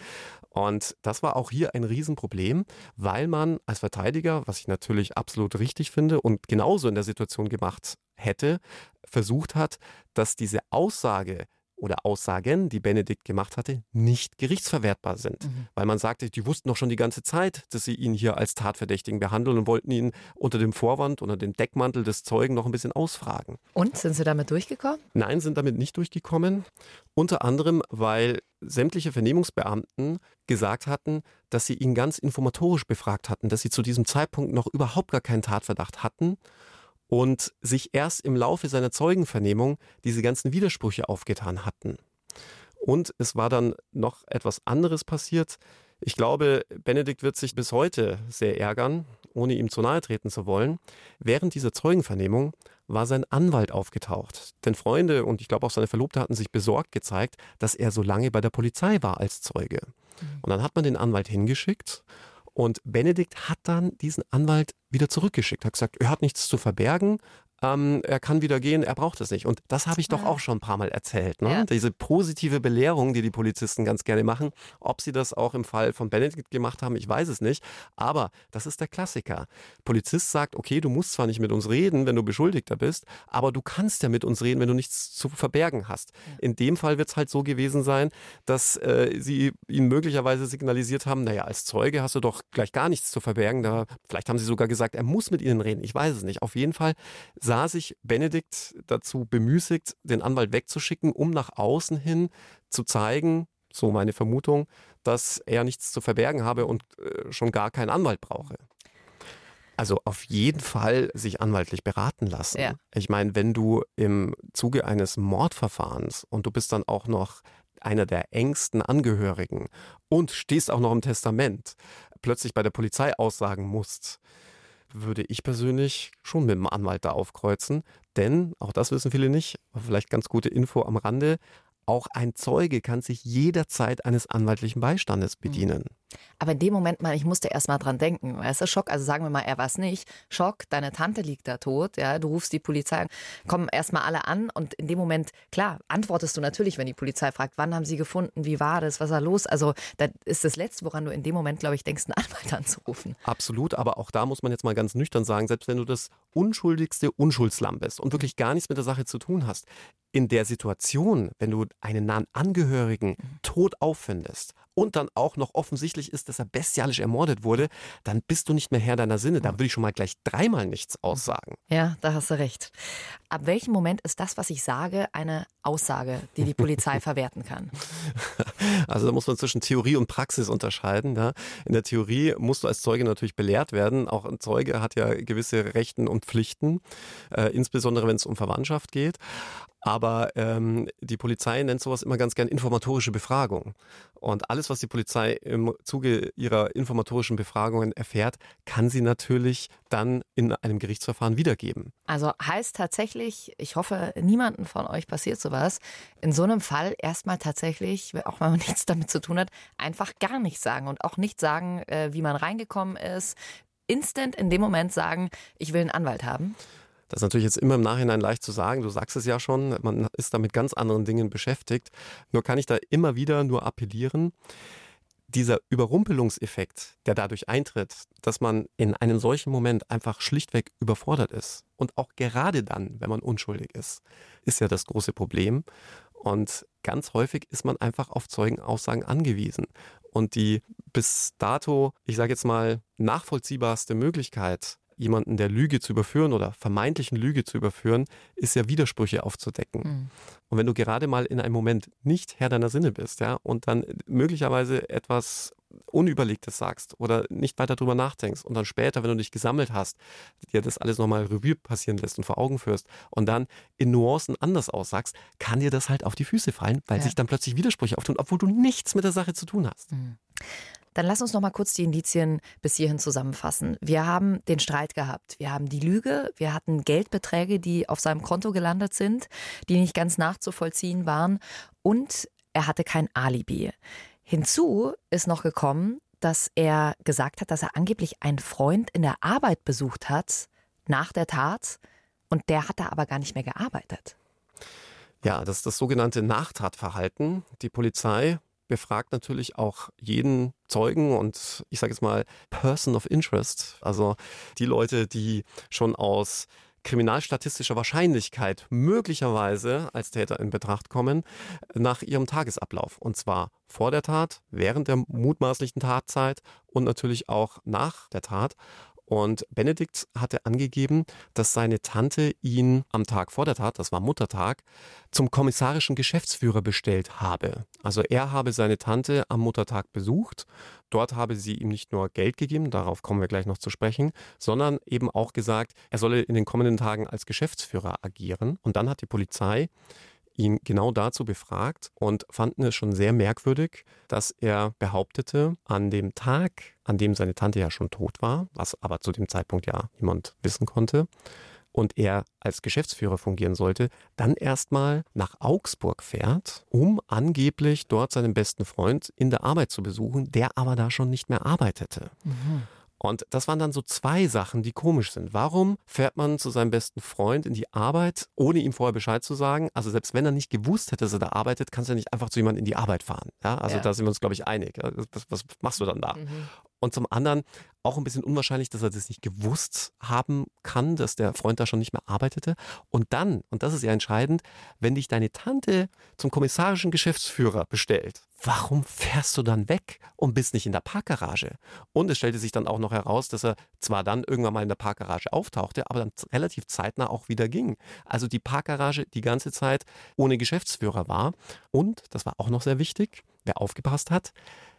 Und das war auch hier ein Riesenproblem, weil man als Verteidiger, was ich natürlich absolut richtig finde und genauso in der Situation gemacht hätte, versucht hat, dass diese Aussage oder Aussagen, die Benedikt gemacht hatte, nicht gerichtsverwertbar sind. Mhm. Weil man sagte, die wussten doch schon die ganze Zeit, dass sie ihn hier als Tatverdächtigen behandeln und wollten ihn unter dem Vorwand, unter dem Deckmantel des Zeugen noch ein bisschen ausfragen. Und sind sie damit durchgekommen? Nein, sind damit nicht durchgekommen. Unter anderem, weil sämtliche Vernehmungsbeamten gesagt hatten, dass sie ihn ganz informatorisch befragt hatten, dass sie zu diesem Zeitpunkt noch überhaupt gar keinen Tatverdacht hatten und sich erst im Laufe seiner Zeugenvernehmung diese ganzen Widersprüche aufgetan hatten. Und es war dann noch etwas anderes passiert. Ich glaube, Benedikt wird sich bis heute sehr ärgern, ohne ihm zu nahe treten zu wollen. Während dieser Zeugenvernehmung war sein Anwalt aufgetaucht. Denn Freunde und ich glaube auch seine Verlobte hatten sich besorgt gezeigt, dass er so lange bei der Polizei war als Zeuge. Mhm. Und dann hat man den Anwalt hingeschickt und Benedikt hat dann diesen Anwalt wieder zurückgeschickt, hat gesagt, er hat nichts zu verbergen, ähm, er kann wieder gehen, er braucht es nicht. Und das habe ich doch auch schon ein paar Mal erzählt. Ne? Ja. Diese positive Belehrung, die die Polizisten ganz gerne machen. Ob sie das auch im Fall von Benedikt gemacht haben, ich weiß es nicht. Aber das ist der Klassiker. Polizist sagt, okay, du musst zwar nicht mit uns reden, wenn du Beschuldigter bist, aber du kannst ja mit uns reden, wenn du nichts zu verbergen hast. Ja. In dem Fall wird es halt so gewesen sein, dass äh, sie ihn möglicherweise signalisiert haben, naja, als Zeuge hast du doch gleich gar nichts zu verbergen. Da, vielleicht haben sie sogar gesagt, er muss mit ihnen reden. Ich weiß es nicht. Auf jeden Fall sah sich Benedikt dazu bemüßigt, den Anwalt wegzuschicken, um nach außen hin zu zeigen, so meine Vermutung, dass er nichts zu verbergen habe und äh, schon gar keinen Anwalt brauche. Also auf jeden Fall sich anwaltlich beraten lassen. Ja. Ich meine, wenn du im Zuge eines Mordverfahrens und du bist dann auch noch einer der engsten Angehörigen und stehst auch noch im Testament, plötzlich bei der Polizei aussagen musst, würde ich persönlich schon mit dem Anwalt da aufkreuzen. Denn, auch das wissen viele nicht, vielleicht ganz gute Info am Rande, auch ein Zeuge kann sich jederzeit eines anwaltlichen Beistandes mhm. bedienen. Aber in dem Moment mal, ich musste erst mal dran denken. Weißt du, Schock, also sagen wir mal, er war es nicht. Schock, deine Tante liegt da tot, ja, du rufst die Polizei, kommen erstmal alle an und in dem Moment, klar, antwortest du natürlich, wenn die Polizei fragt, wann haben sie gefunden, wie war das, was war los? Also, das ist das Letzte, woran du in dem Moment, glaube ich, denkst, einen Anwalt (laughs) anzurufen. Absolut, aber auch da muss man jetzt mal ganz nüchtern sagen, selbst wenn du das unschuldigste Unschuldslamm bist und wirklich gar nichts mit der Sache zu tun hast, in der Situation, wenn du einen nahen Angehörigen mhm. tot auffindest und dann auch noch offensichtlich ist, dass er bestialisch ermordet wurde, dann bist du nicht mehr Herr deiner Sinne. Da würde ich schon mal gleich dreimal nichts aussagen. Ja, da hast du recht. Ab welchem Moment ist das, was ich sage, eine Aussage, die die Polizei (laughs) verwerten kann? Also da muss man zwischen Theorie und Praxis unterscheiden. Ja. In der Theorie musst du als Zeuge natürlich belehrt werden. Auch ein Zeuge hat ja gewisse Rechten und Pflichten, äh, insbesondere wenn es um Verwandtschaft geht. Aber ähm, die Polizei nennt sowas immer ganz gern informatorische Befragung. Und alles, was die Polizei im Zuge ihrer informatorischen Befragungen erfährt, kann sie natürlich dann in einem Gerichtsverfahren wiedergeben. Also heißt tatsächlich, ich hoffe, niemanden von euch passiert sowas, in so einem Fall erstmal tatsächlich, auch wenn man (laughs) nichts damit zu tun hat, einfach gar nichts sagen und auch nicht sagen, äh, wie man reingekommen ist. Instant in dem Moment sagen, ich will einen Anwalt haben. Das ist natürlich jetzt immer im Nachhinein leicht zu sagen. Du sagst es ja schon, man ist da mit ganz anderen Dingen beschäftigt. Nur kann ich da immer wieder nur appellieren, dieser Überrumpelungseffekt, der dadurch eintritt, dass man in einem solchen Moment einfach schlichtweg überfordert ist und auch gerade dann, wenn man unschuldig ist, ist ja das große Problem. Und ganz häufig ist man einfach auf Zeugenaussagen angewiesen. Und die bis dato, ich sage jetzt mal, nachvollziehbarste Möglichkeit, jemanden der Lüge zu überführen oder vermeintlichen Lüge zu überführen, ist ja Widersprüche aufzudecken. Mhm. Und wenn du gerade mal in einem Moment nicht Herr deiner Sinne bist, ja, und dann möglicherweise etwas Unüberlegtes sagst oder nicht weiter drüber nachdenkst und dann später, wenn du dich gesammelt hast, dir das alles nochmal Revue passieren lässt und vor Augen führst und dann in Nuancen anders aussagst, kann dir das halt auf die Füße fallen, weil ja. sich dann plötzlich Widersprüche auftun, obwohl du nichts mit der Sache zu tun hast. Mhm. Dann lass uns noch mal kurz die Indizien bis hierhin zusammenfassen. Wir haben den Streit gehabt. Wir haben die Lüge. Wir hatten Geldbeträge, die auf seinem Konto gelandet sind, die nicht ganz nachzuvollziehen waren. Und er hatte kein Alibi. Hinzu ist noch gekommen, dass er gesagt hat, dass er angeblich einen Freund in der Arbeit besucht hat nach der Tat und der hat da aber gar nicht mehr gearbeitet. Ja, das ist das sogenannte Nachtatverhalten. Die Polizei befragt natürlich auch jeden Zeugen und ich sage jetzt mal Person of Interest, also die Leute, die schon aus kriminalstatistischer Wahrscheinlichkeit möglicherweise als Täter in Betracht kommen, nach ihrem Tagesablauf. Und zwar vor der Tat, während der mutmaßlichen Tatzeit und natürlich auch nach der Tat. Und Benedikt hatte angegeben, dass seine Tante ihn am Tag vor der Tat, das war Muttertag, zum kommissarischen Geschäftsführer bestellt habe. Also er habe seine Tante am Muttertag besucht. Dort habe sie ihm nicht nur Geld gegeben, darauf kommen wir gleich noch zu sprechen, sondern eben auch gesagt, er solle in den kommenden Tagen als Geschäftsführer agieren. Und dann hat die Polizei ihn genau dazu befragt und fanden es schon sehr merkwürdig, dass er behauptete, an dem Tag, an dem seine Tante ja schon tot war, was aber zu dem Zeitpunkt ja niemand wissen konnte, und er als Geschäftsführer fungieren sollte, dann erstmal nach Augsburg fährt, um angeblich dort seinen besten Freund in der Arbeit zu besuchen, der aber da schon nicht mehr arbeitete. Mhm. Und das waren dann so zwei Sachen, die komisch sind. Warum fährt man zu seinem besten Freund in die Arbeit, ohne ihm vorher Bescheid zu sagen? Also selbst wenn er nicht gewusst hätte, dass er da arbeitet, kannst du ja nicht einfach zu jemandem in die Arbeit fahren. Ja, also ja. da sind wir uns, glaube ich, einig. Was, was machst du dann da? Mhm. Und zum anderen auch ein bisschen unwahrscheinlich, dass er das nicht gewusst haben kann, dass der Freund da schon nicht mehr arbeitete. Und dann, und das ist ja entscheidend, wenn dich deine Tante zum kommissarischen Geschäftsführer bestellt, warum fährst du dann weg und bist nicht in der Parkgarage? Und es stellte sich dann auch noch heraus, dass er zwar dann irgendwann mal in der Parkgarage auftauchte, aber dann relativ zeitnah auch wieder ging. Also die Parkgarage die ganze Zeit ohne Geschäftsführer war. Und, das war auch noch sehr wichtig, wer aufgepasst hat,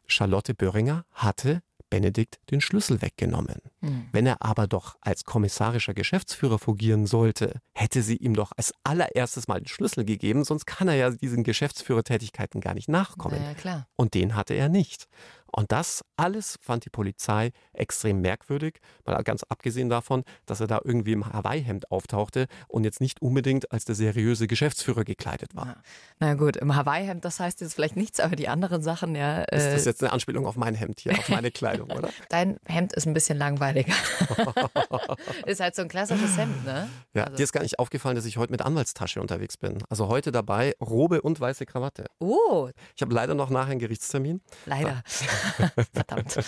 Charlotte Böhringer hatte Benedikt den Schlüssel weggenommen. Mhm. Wenn er aber doch als kommissarischer Geschäftsführer fungieren sollte, hätte sie ihm doch als allererstes mal den Schlüssel gegeben, sonst kann er ja diesen Geschäftsführertätigkeiten gar nicht nachkommen. Ja, Und den hatte er nicht. Und das alles fand die Polizei extrem merkwürdig, mal ganz abgesehen davon, dass er da irgendwie im Hawaii-Hemd auftauchte und jetzt nicht unbedingt als der seriöse Geschäftsführer gekleidet war. Na gut, im Hawaii-Hemd, das heißt jetzt vielleicht nichts, aber die anderen Sachen, ja. Äh ist das jetzt eine Anspielung auf mein Hemd hier, auf meine (laughs) Kleidung, oder? Dein Hemd ist ein bisschen langweiliger. (laughs) ist halt so ein klassisches Hemd, ne? Ja, also. dir ist gar nicht aufgefallen, dass ich heute mit Anwaltstasche unterwegs bin. Also heute dabei Robe und weiße Krawatte. Oh. Ich habe leider noch nachher einen Gerichtstermin. Leider. (laughs) Verdammt.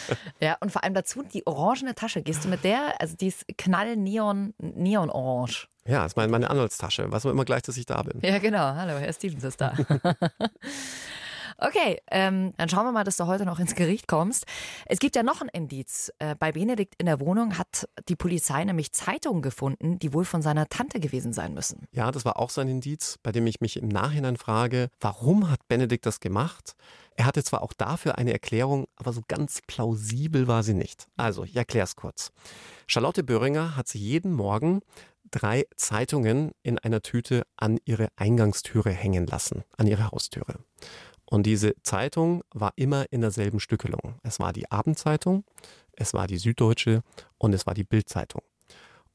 Ja, und vor allem dazu die orangene Tasche. Gehst du mit der? Also die ist knall-neon, neon-orange. Ja, das ist meine, meine Anwaltstasche. Weiß man immer gleich, dass ich da bin. Ja, genau. Hallo, Herr Stevens ist da. (laughs) Okay, ähm, dann schauen wir mal, dass du heute noch ins Gericht kommst. Es gibt ja noch ein Indiz. Äh, bei Benedikt in der Wohnung hat die Polizei nämlich Zeitungen gefunden, die wohl von seiner Tante gewesen sein müssen. Ja, das war auch so ein Indiz, bei dem ich mich im Nachhinein frage, warum hat Benedikt das gemacht? Er hatte zwar auch dafür eine Erklärung, aber so ganz plausibel war sie nicht. Also, ich erkläre es kurz. Charlotte Böhringer hat sich jeden Morgen drei Zeitungen in einer Tüte an ihre Eingangstüre hängen lassen, an ihre Haustüre. Und diese Zeitung war immer in derselben Stückelung. Es war die Abendzeitung, es war die Süddeutsche und es war die Bildzeitung.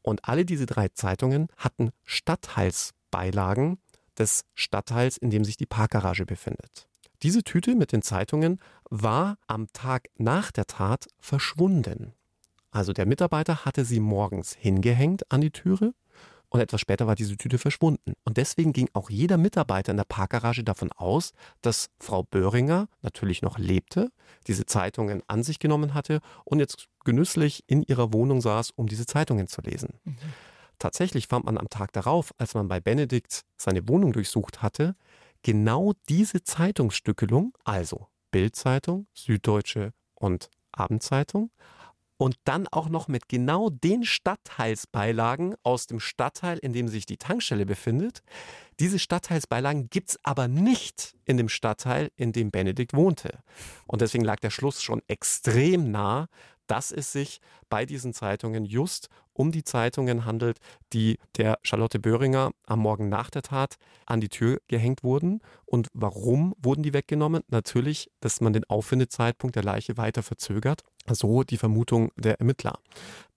Und alle diese drei Zeitungen hatten Stadtteilsbeilagen des Stadtteils, in dem sich die Parkgarage befindet. Diese Tüte mit den Zeitungen war am Tag nach der Tat verschwunden. Also der Mitarbeiter hatte sie morgens hingehängt an die Türe und etwas später war diese Tüte verschwunden. Und deswegen ging auch jeder Mitarbeiter in der Parkgarage davon aus, dass Frau Böhringer natürlich noch lebte, diese Zeitungen an sich genommen hatte und jetzt genüsslich in ihrer Wohnung saß, um diese Zeitungen zu lesen. Mhm. Tatsächlich fand man am Tag darauf, als man bei Benedikt seine Wohnung durchsucht hatte, genau diese Zeitungsstückelung, also Bildzeitung, Süddeutsche und Abendzeitung, und dann auch noch mit genau den Stadtteilsbeilagen aus dem Stadtteil, in dem sich die Tankstelle befindet. Diese Stadtteilsbeilagen gibt es aber nicht in dem Stadtteil, in dem Benedikt wohnte. Und deswegen lag der Schluss schon extrem nah, dass es sich bei diesen Zeitungen just um die Zeitungen handelt, die der Charlotte Böhringer am Morgen nach der Tat an die Tür gehängt wurden. Und warum wurden die weggenommen? Natürlich, dass man den Auffindezeitpunkt der Leiche weiter verzögert. So die Vermutung der Ermittler.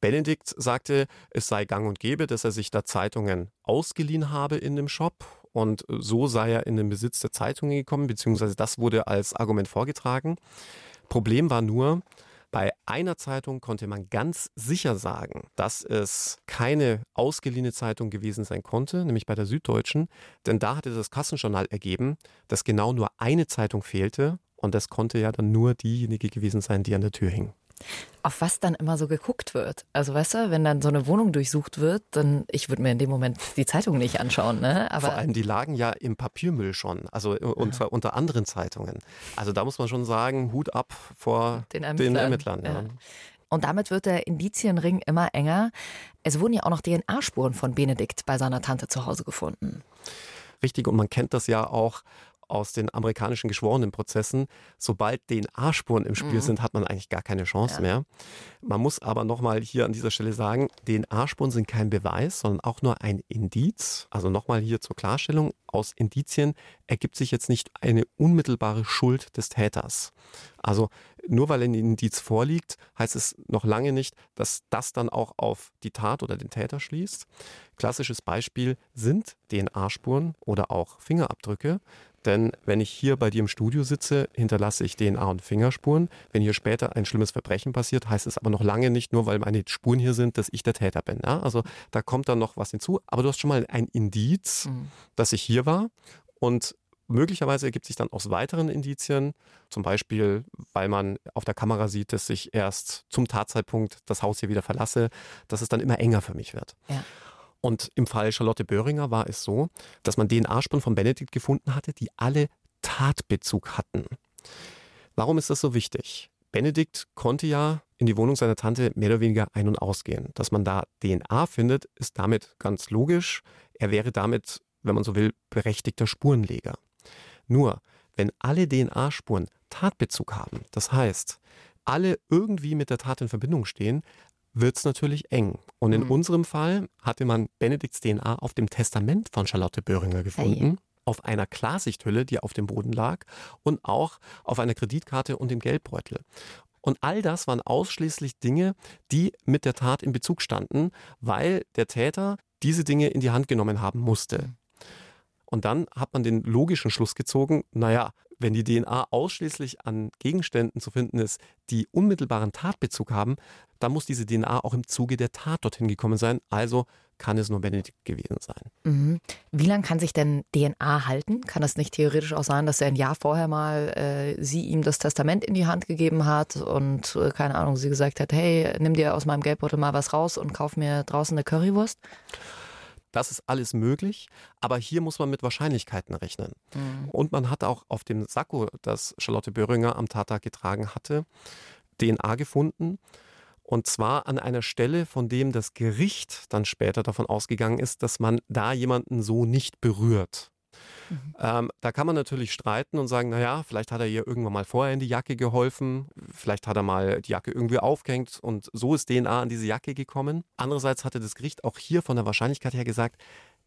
Benedikt sagte, es sei gang und gäbe, dass er sich da Zeitungen ausgeliehen habe in dem Shop und so sei er in den Besitz der Zeitungen gekommen, beziehungsweise das wurde als Argument vorgetragen. Problem war nur, bei einer Zeitung konnte man ganz sicher sagen, dass es keine ausgeliehene Zeitung gewesen sein konnte, nämlich bei der Süddeutschen, denn da hatte das Kassenjournal ergeben, dass genau nur eine Zeitung fehlte. Und das konnte ja dann nur diejenige gewesen sein, die an der Tür hing auf was dann immer so geguckt wird. Also weißt du, wenn dann so eine Wohnung durchsucht wird, dann ich würde mir in dem Moment die Zeitung nicht anschauen. Ne? Aber Vor allem, die lagen ja im Papiermüll schon, also äh, unter, unter anderen Zeitungen. Also da muss man schon sagen, Hut ab vor den Ermittlern. Den Ermittlern ja. Ja. Und damit wird der Indizienring immer enger. Es wurden ja auch noch DNA-Spuren von Benedikt bei seiner Tante zu Hause gefunden. Richtig, und man kennt das ja auch aus den amerikanischen Geschworenenprozessen, sobald DNA-Spuren im Spiel mhm. sind, hat man eigentlich gar keine Chance ja. mehr. Man muss aber nochmal hier an dieser Stelle sagen, DNA-Spuren sind kein Beweis, sondern auch nur ein Indiz. Also nochmal hier zur Klarstellung, aus Indizien ergibt sich jetzt nicht eine unmittelbare Schuld des Täters. Also nur weil ein Indiz vorliegt, heißt es noch lange nicht, dass das dann auch auf die Tat oder den Täter schließt. Klassisches Beispiel sind DNA-Spuren oder auch Fingerabdrücke. Denn wenn ich hier bei dir im Studio sitze, hinterlasse ich DNA und Fingerspuren. Wenn hier später ein schlimmes Verbrechen passiert, heißt es aber noch lange nicht nur, weil meine Spuren hier sind, dass ich der Täter bin. Ja? Also da kommt dann noch was hinzu. Aber du hast schon mal ein Indiz, mhm. dass ich hier war. Und möglicherweise ergibt sich dann aus weiteren Indizien, zum Beispiel, weil man auf der Kamera sieht, dass ich erst zum Tatzeitpunkt das Haus hier wieder verlasse, dass es dann immer enger für mich wird. Ja. Und im Fall Charlotte Böhringer war es so, dass man DNA-Spuren von Benedikt gefunden hatte, die alle Tatbezug hatten. Warum ist das so wichtig? Benedikt konnte ja in die Wohnung seiner Tante mehr oder weniger ein- und ausgehen. Dass man da DNA findet, ist damit ganz logisch. Er wäre damit, wenn man so will, berechtigter Spurenleger. Nur, wenn alle DNA-Spuren Tatbezug haben, das heißt, alle irgendwie mit der Tat in Verbindung stehen, wird es natürlich eng. Und in mhm. unserem Fall hatte man Benedikts DNA auf dem Testament von Charlotte Böhringer gefunden. Hey. Auf einer Klarsichthülle, die auf dem Boden lag, und auch auf einer Kreditkarte und dem Geldbeutel. Und all das waren ausschließlich Dinge, die mit der Tat in Bezug standen, weil der Täter diese Dinge in die Hand genommen haben musste. Und dann hat man den logischen Schluss gezogen, naja, wenn die DNA ausschließlich an Gegenständen zu finden ist, die unmittelbaren Tatbezug haben, dann muss diese DNA auch im Zuge der Tat dorthin gekommen sein. Also kann es nur Benedikt gewesen sein. Mhm. Wie lange kann sich denn DNA halten? Kann es nicht theoretisch auch sein, dass er ein Jahr vorher mal äh, sie ihm das Testament in die Hand gegeben hat und äh, keine Ahnung, sie gesagt hat, hey, nimm dir aus meinem Geldbeutel mal was raus und kauf mir draußen eine Currywurst? Das ist alles möglich, aber hier muss man mit Wahrscheinlichkeiten rechnen. Mhm. Und man hat auch auf dem Sakko, das Charlotte Böhringer am Tattag getragen hatte, DNA gefunden. Und zwar an einer Stelle, von dem das Gericht dann später davon ausgegangen ist, dass man da jemanden so nicht berührt. Mhm. Ähm, da kann man natürlich streiten und sagen, naja, vielleicht hat er ihr irgendwann mal vorher in die Jacke geholfen, vielleicht hat er mal die Jacke irgendwie aufgehängt und so ist DNA an diese Jacke gekommen. Andererseits hatte das Gericht auch hier von der Wahrscheinlichkeit her gesagt,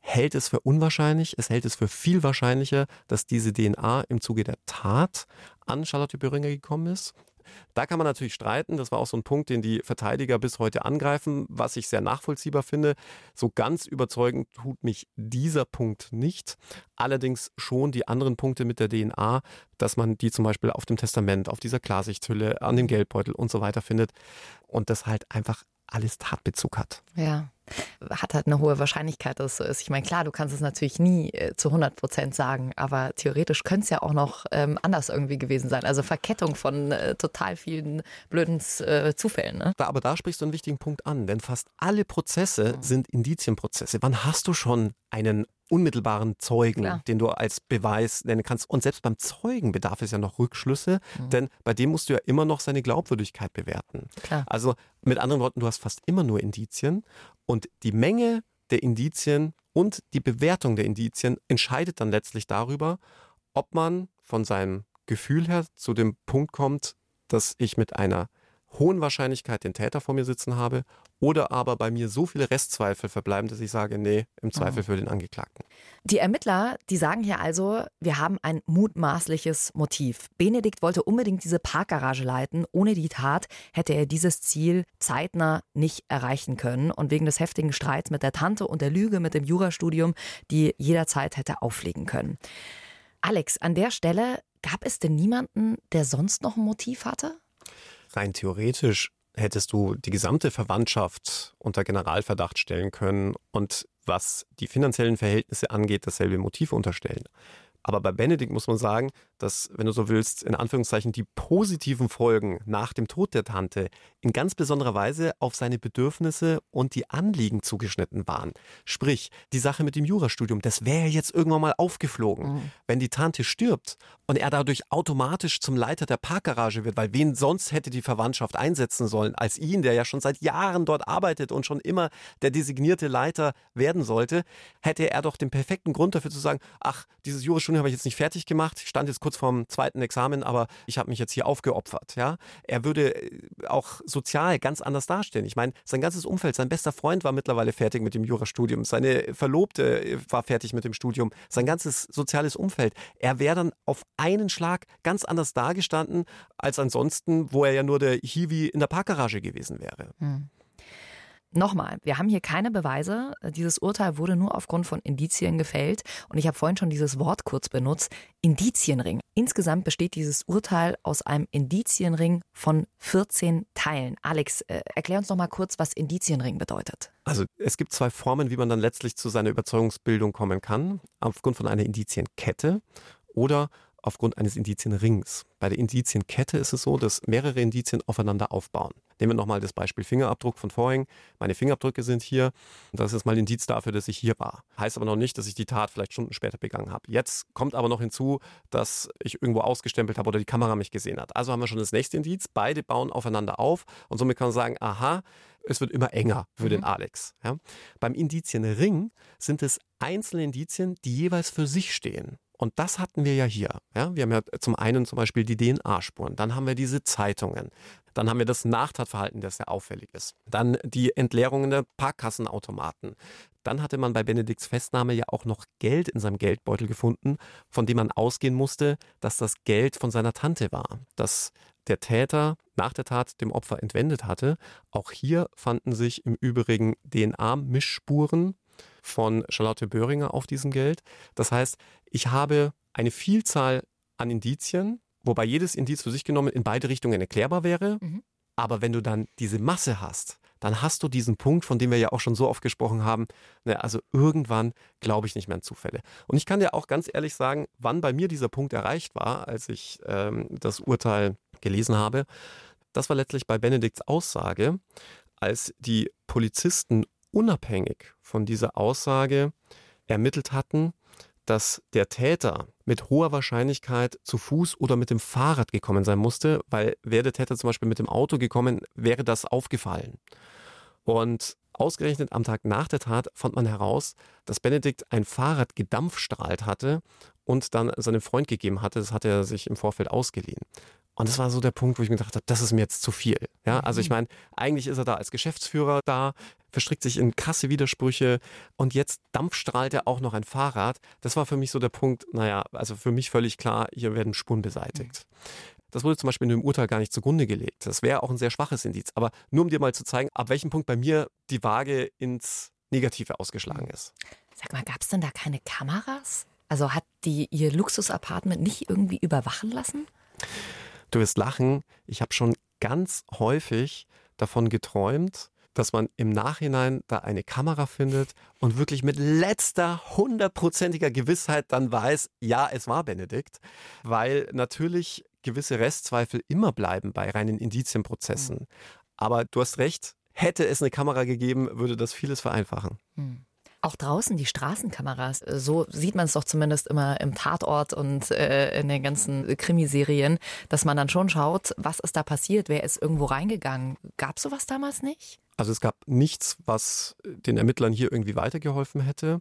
hält es für unwahrscheinlich, es hält es für viel wahrscheinlicher, dass diese DNA im Zuge der Tat an Charlotte Böhringer gekommen ist. Da kann man natürlich streiten. Das war auch so ein Punkt, den die Verteidiger bis heute angreifen, was ich sehr nachvollziehbar finde. So ganz überzeugend tut mich dieser Punkt nicht. Allerdings schon die anderen Punkte mit der DNA, dass man die zum Beispiel auf dem Testament, auf dieser Klarsichthülle, an dem Geldbeutel und so weiter findet. Und das halt einfach alles Tatbezug hat. Ja hat halt eine hohe Wahrscheinlichkeit, dass es so ist. Ich meine, klar, du kannst es natürlich nie äh, zu 100 Prozent sagen, aber theoretisch könnte es ja auch noch ähm, anders irgendwie gewesen sein. Also Verkettung von äh, total vielen blöden äh, Zufällen. Ne? Aber da sprichst du einen wichtigen Punkt an, denn fast alle Prozesse sind Indizienprozesse. Wann hast du schon einen unmittelbaren Zeugen, Klar. den du als Beweis nennen kannst. Und selbst beim Zeugen bedarf es ja noch Rückschlüsse, mhm. denn bei dem musst du ja immer noch seine Glaubwürdigkeit bewerten. Klar. Also mit anderen Worten, du hast fast immer nur Indizien und die Menge der Indizien und die Bewertung der Indizien entscheidet dann letztlich darüber, ob man von seinem Gefühl her zu dem Punkt kommt, dass ich mit einer hohen Wahrscheinlichkeit den Täter vor mir sitzen habe oder aber bei mir so viele Restzweifel verbleiben, dass ich sage, nee, im Zweifel mhm. für den Angeklagten. Die Ermittler, die sagen hier also, wir haben ein mutmaßliches Motiv. Benedikt wollte unbedingt diese Parkgarage leiten. Ohne die Tat hätte er dieses Ziel zeitnah nicht erreichen können. Und wegen des heftigen Streits mit der Tante und der Lüge mit dem Jurastudium, die jederzeit hätte auffliegen können. Alex, an der Stelle gab es denn niemanden, der sonst noch ein Motiv hatte? Rein theoretisch hättest du die gesamte Verwandtschaft unter Generalverdacht stellen können und was die finanziellen Verhältnisse angeht, dasselbe Motiv unterstellen. Aber bei Benedikt muss man sagen, dass, wenn du so willst, in Anführungszeichen die positiven Folgen nach dem Tod der Tante in ganz besonderer Weise auf seine Bedürfnisse und die Anliegen zugeschnitten waren. Sprich, die Sache mit dem Jurastudium, das wäre jetzt irgendwann mal aufgeflogen. Mhm. Wenn die Tante stirbt und er dadurch automatisch zum Leiter der Parkgarage wird, weil wen sonst hätte die Verwandtschaft einsetzen sollen als ihn, der ja schon seit Jahren dort arbeitet und schon immer der designierte Leiter werden sollte, hätte er doch den perfekten Grund dafür zu sagen, ach, dieses Jurastudium Studium habe ich jetzt nicht fertig gemacht. Ich stand jetzt kurz vorm zweiten Examen, aber ich habe mich jetzt hier aufgeopfert. Ja? Er würde äh, auch sozial ganz anders dastehen. Ich meine, sein ganzes Umfeld, sein bester Freund war mittlerweile fertig mit dem Jurastudium, seine Verlobte äh, war fertig mit dem Studium, sein ganzes soziales Umfeld. Er wäre dann auf einen Schlag ganz anders dagestanden als ansonsten, wo er ja nur der Hiwi in der Parkgarage gewesen wäre. Hm. Nochmal, wir haben hier keine Beweise. Dieses Urteil wurde nur aufgrund von Indizien gefällt. Und ich habe vorhin schon dieses Wort kurz benutzt, Indizienring. Insgesamt besteht dieses Urteil aus einem Indizienring von 14 Teilen. Alex, äh, erklär uns noch mal kurz, was Indizienring bedeutet. Also es gibt zwei Formen, wie man dann letztlich zu seiner Überzeugungsbildung kommen kann. Aufgrund von einer Indizienkette oder aufgrund eines Indizienrings. Bei der Indizienkette ist es so, dass mehrere Indizien aufeinander aufbauen. Nehmen wir nochmal das Beispiel Fingerabdruck von vorhin. Meine Fingerabdrücke sind hier. Das ist mal ein Indiz dafür, dass ich hier war. Heißt aber noch nicht, dass ich die Tat vielleicht Stunden später begangen habe. Jetzt kommt aber noch hinzu, dass ich irgendwo ausgestempelt habe oder die Kamera mich gesehen hat. Also haben wir schon das nächste Indiz. Beide bauen aufeinander auf und somit kann man sagen, aha, es wird immer enger für mhm. den Alex. Ja. Beim Indizienring sind es einzelne Indizien, die jeweils für sich stehen. Und das hatten wir ja hier. Ja? Wir haben ja zum einen zum Beispiel die DNA-Spuren, dann haben wir diese Zeitungen, dann haben wir das Nachtatverhalten, das sehr auffällig ist, dann die Entleerungen der Parkkassenautomaten. Dann hatte man bei Benedikts Festnahme ja auch noch Geld in seinem Geldbeutel gefunden, von dem man ausgehen musste, dass das Geld von seiner Tante war, das der Täter nach der Tat dem Opfer entwendet hatte. Auch hier fanden sich im Übrigen DNA-Mischspuren von Charlotte Böhringer auf diesem Geld. Das heißt, ich habe eine Vielzahl an Indizien, wobei jedes Indiz für sich genommen in beide Richtungen erklärbar wäre. Mhm. Aber wenn du dann diese Masse hast, dann hast du diesen Punkt, von dem wir ja auch schon so oft gesprochen haben. Ne, also irgendwann glaube ich nicht mehr an Zufälle. Und ich kann dir auch ganz ehrlich sagen, wann bei mir dieser Punkt erreicht war, als ich ähm, das Urteil gelesen habe. Das war letztlich bei Benedikts Aussage, als die Polizisten unabhängig von dieser Aussage ermittelt hatten, dass der Täter mit hoher Wahrscheinlichkeit zu Fuß oder mit dem Fahrrad gekommen sein musste, weil wäre der Täter zum Beispiel mit dem Auto gekommen, wäre das aufgefallen. Und Ausgerechnet am Tag nach der Tat fand man heraus, dass Benedikt ein Fahrrad gedampfstrahlt hatte und dann seinem Freund gegeben hatte. Das hatte er sich im Vorfeld ausgeliehen. Und das war so der Punkt, wo ich mir gedacht habe, das ist mir jetzt zu viel. Ja, also ich mhm. meine, eigentlich ist er da als Geschäftsführer da, verstrickt sich in krasse Widersprüche und jetzt dampfstrahlt er auch noch ein Fahrrad. Das war für mich so der Punkt, naja, also für mich völlig klar, hier werden Spuren beseitigt. Das wurde zum Beispiel in dem Urteil gar nicht zugrunde gelegt. Das wäre auch ein sehr schwaches Indiz. Aber nur um dir mal zu zeigen, ab welchem Punkt bei mir die Waage ins Negative ausgeschlagen ist. Sag mal, gab es denn da keine Kameras? Also hat die ihr Luxusapartment nicht irgendwie überwachen lassen? Du wirst lachen, ich habe schon ganz häufig davon geträumt, dass man im Nachhinein da eine Kamera findet und wirklich mit letzter hundertprozentiger Gewissheit dann weiß, ja, es war Benedikt, weil natürlich gewisse Restzweifel immer bleiben bei reinen Indizienprozessen. Mhm. Aber du hast recht, hätte es eine Kamera gegeben, würde das vieles vereinfachen. Mhm. Auch draußen die Straßenkameras, äh, so sieht man es doch zumindest immer im Tatort und äh, in den ganzen Krimiserien, dass man dann schon schaut, was ist da passiert, wer ist irgendwo reingegangen. Gab sowas damals nicht? Also es gab nichts, was den Ermittlern hier irgendwie weitergeholfen hätte.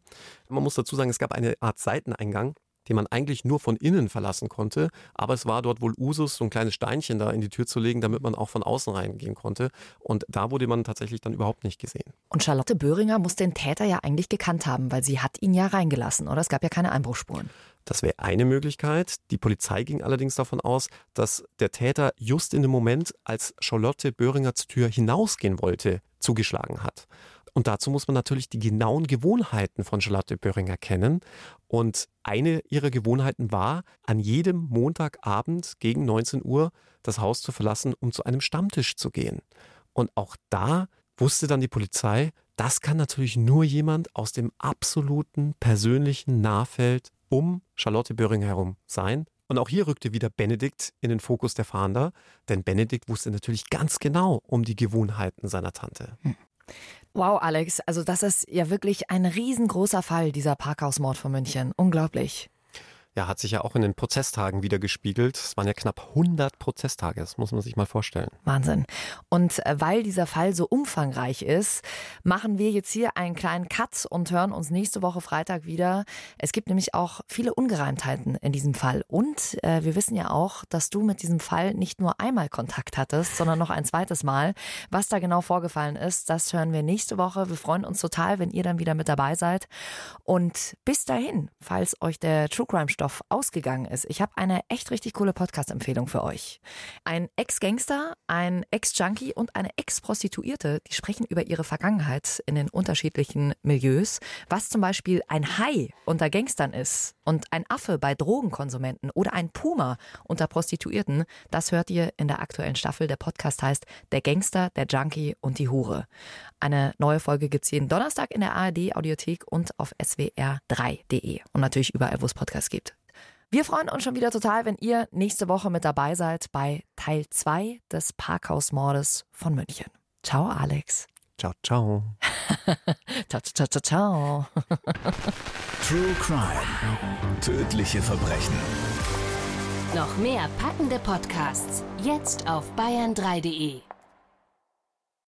Man muss dazu sagen, es gab eine Art Seiteneingang, den man eigentlich nur von innen verlassen konnte. Aber es war dort wohl Usus, so ein kleines Steinchen da in die Tür zu legen, damit man auch von außen reingehen konnte. Und da wurde man tatsächlich dann überhaupt nicht gesehen. Und Charlotte Böhringer muss den Täter ja eigentlich gekannt haben, weil sie hat ihn ja reingelassen, oder? Es gab ja keine Einbruchspuren. Das wäre eine Möglichkeit. Die Polizei ging allerdings davon aus, dass der Täter just in dem Moment, als Charlotte Böhringer zur Tür hinausgehen wollte, zugeschlagen hat. Und dazu muss man natürlich die genauen Gewohnheiten von Charlotte Böhringer kennen. Und eine ihrer Gewohnheiten war, an jedem Montagabend gegen 19 Uhr das Haus zu verlassen, um zu einem Stammtisch zu gehen. Und auch da wusste dann die Polizei, das kann natürlich nur jemand aus dem absoluten persönlichen Nahfeld um Charlotte Böhringer herum sein. Und auch hier rückte wieder Benedikt in den Fokus der Fahnder, denn Benedikt wusste natürlich ganz genau um die Gewohnheiten seiner Tante. Hm. Wow, Alex, also das ist ja wirklich ein riesengroßer Fall, dieser Parkhausmord von München. Unglaublich ja, hat sich ja auch in den Prozesstagen wieder gespiegelt. Es waren ja knapp 100 Prozesstage, das muss man sich mal vorstellen. Wahnsinn. Und äh, weil dieser Fall so umfangreich ist, machen wir jetzt hier einen kleinen Cut und hören uns nächste Woche Freitag wieder. Es gibt nämlich auch viele Ungereimtheiten in diesem Fall. Und äh, wir wissen ja auch, dass du mit diesem Fall nicht nur einmal Kontakt hattest, sondern noch ein zweites Mal. Was da genau vorgefallen ist, das hören wir nächste Woche. Wir freuen uns total, wenn ihr dann wieder mit dabei seid. Und bis dahin, falls euch der True Crime Stoff Stoff ausgegangen ist. Ich habe eine echt richtig coole Podcast-Empfehlung für euch. Ein Ex-Gangster, ein Ex-Junkie und eine Ex-Prostituierte, die sprechen über ihre Vergangenheit in den unterschiedlichen Milieus. Was zum Beispiel ein Hai unter Gangstern ist und ein Affe bei Drogenkonsumenten oder ein Puma unter Prostituierten, das hört ihr in der aktuellen Staffel. Der Podcast heißt Der Gangster, der Junkie und die Hure. Eine neue Folge gibt es jeden Donnerstag in der ARD Audiothek und auf swr3.de und natürlich überall, wo es Podcasts gibt. Wir freuen uns schon wieder total, wenn ihr nächste Woche mit dabei seid bei Teil 2 des Parkhausmordes von München. Ciao, Alex. Ciao, ciao. (laughs) ciao, ciao, ciao, ciao. (laughs) True Crime. Tödliche Verbrechen. Noch mehr packende Podcasts jetzt auf bayern3.de.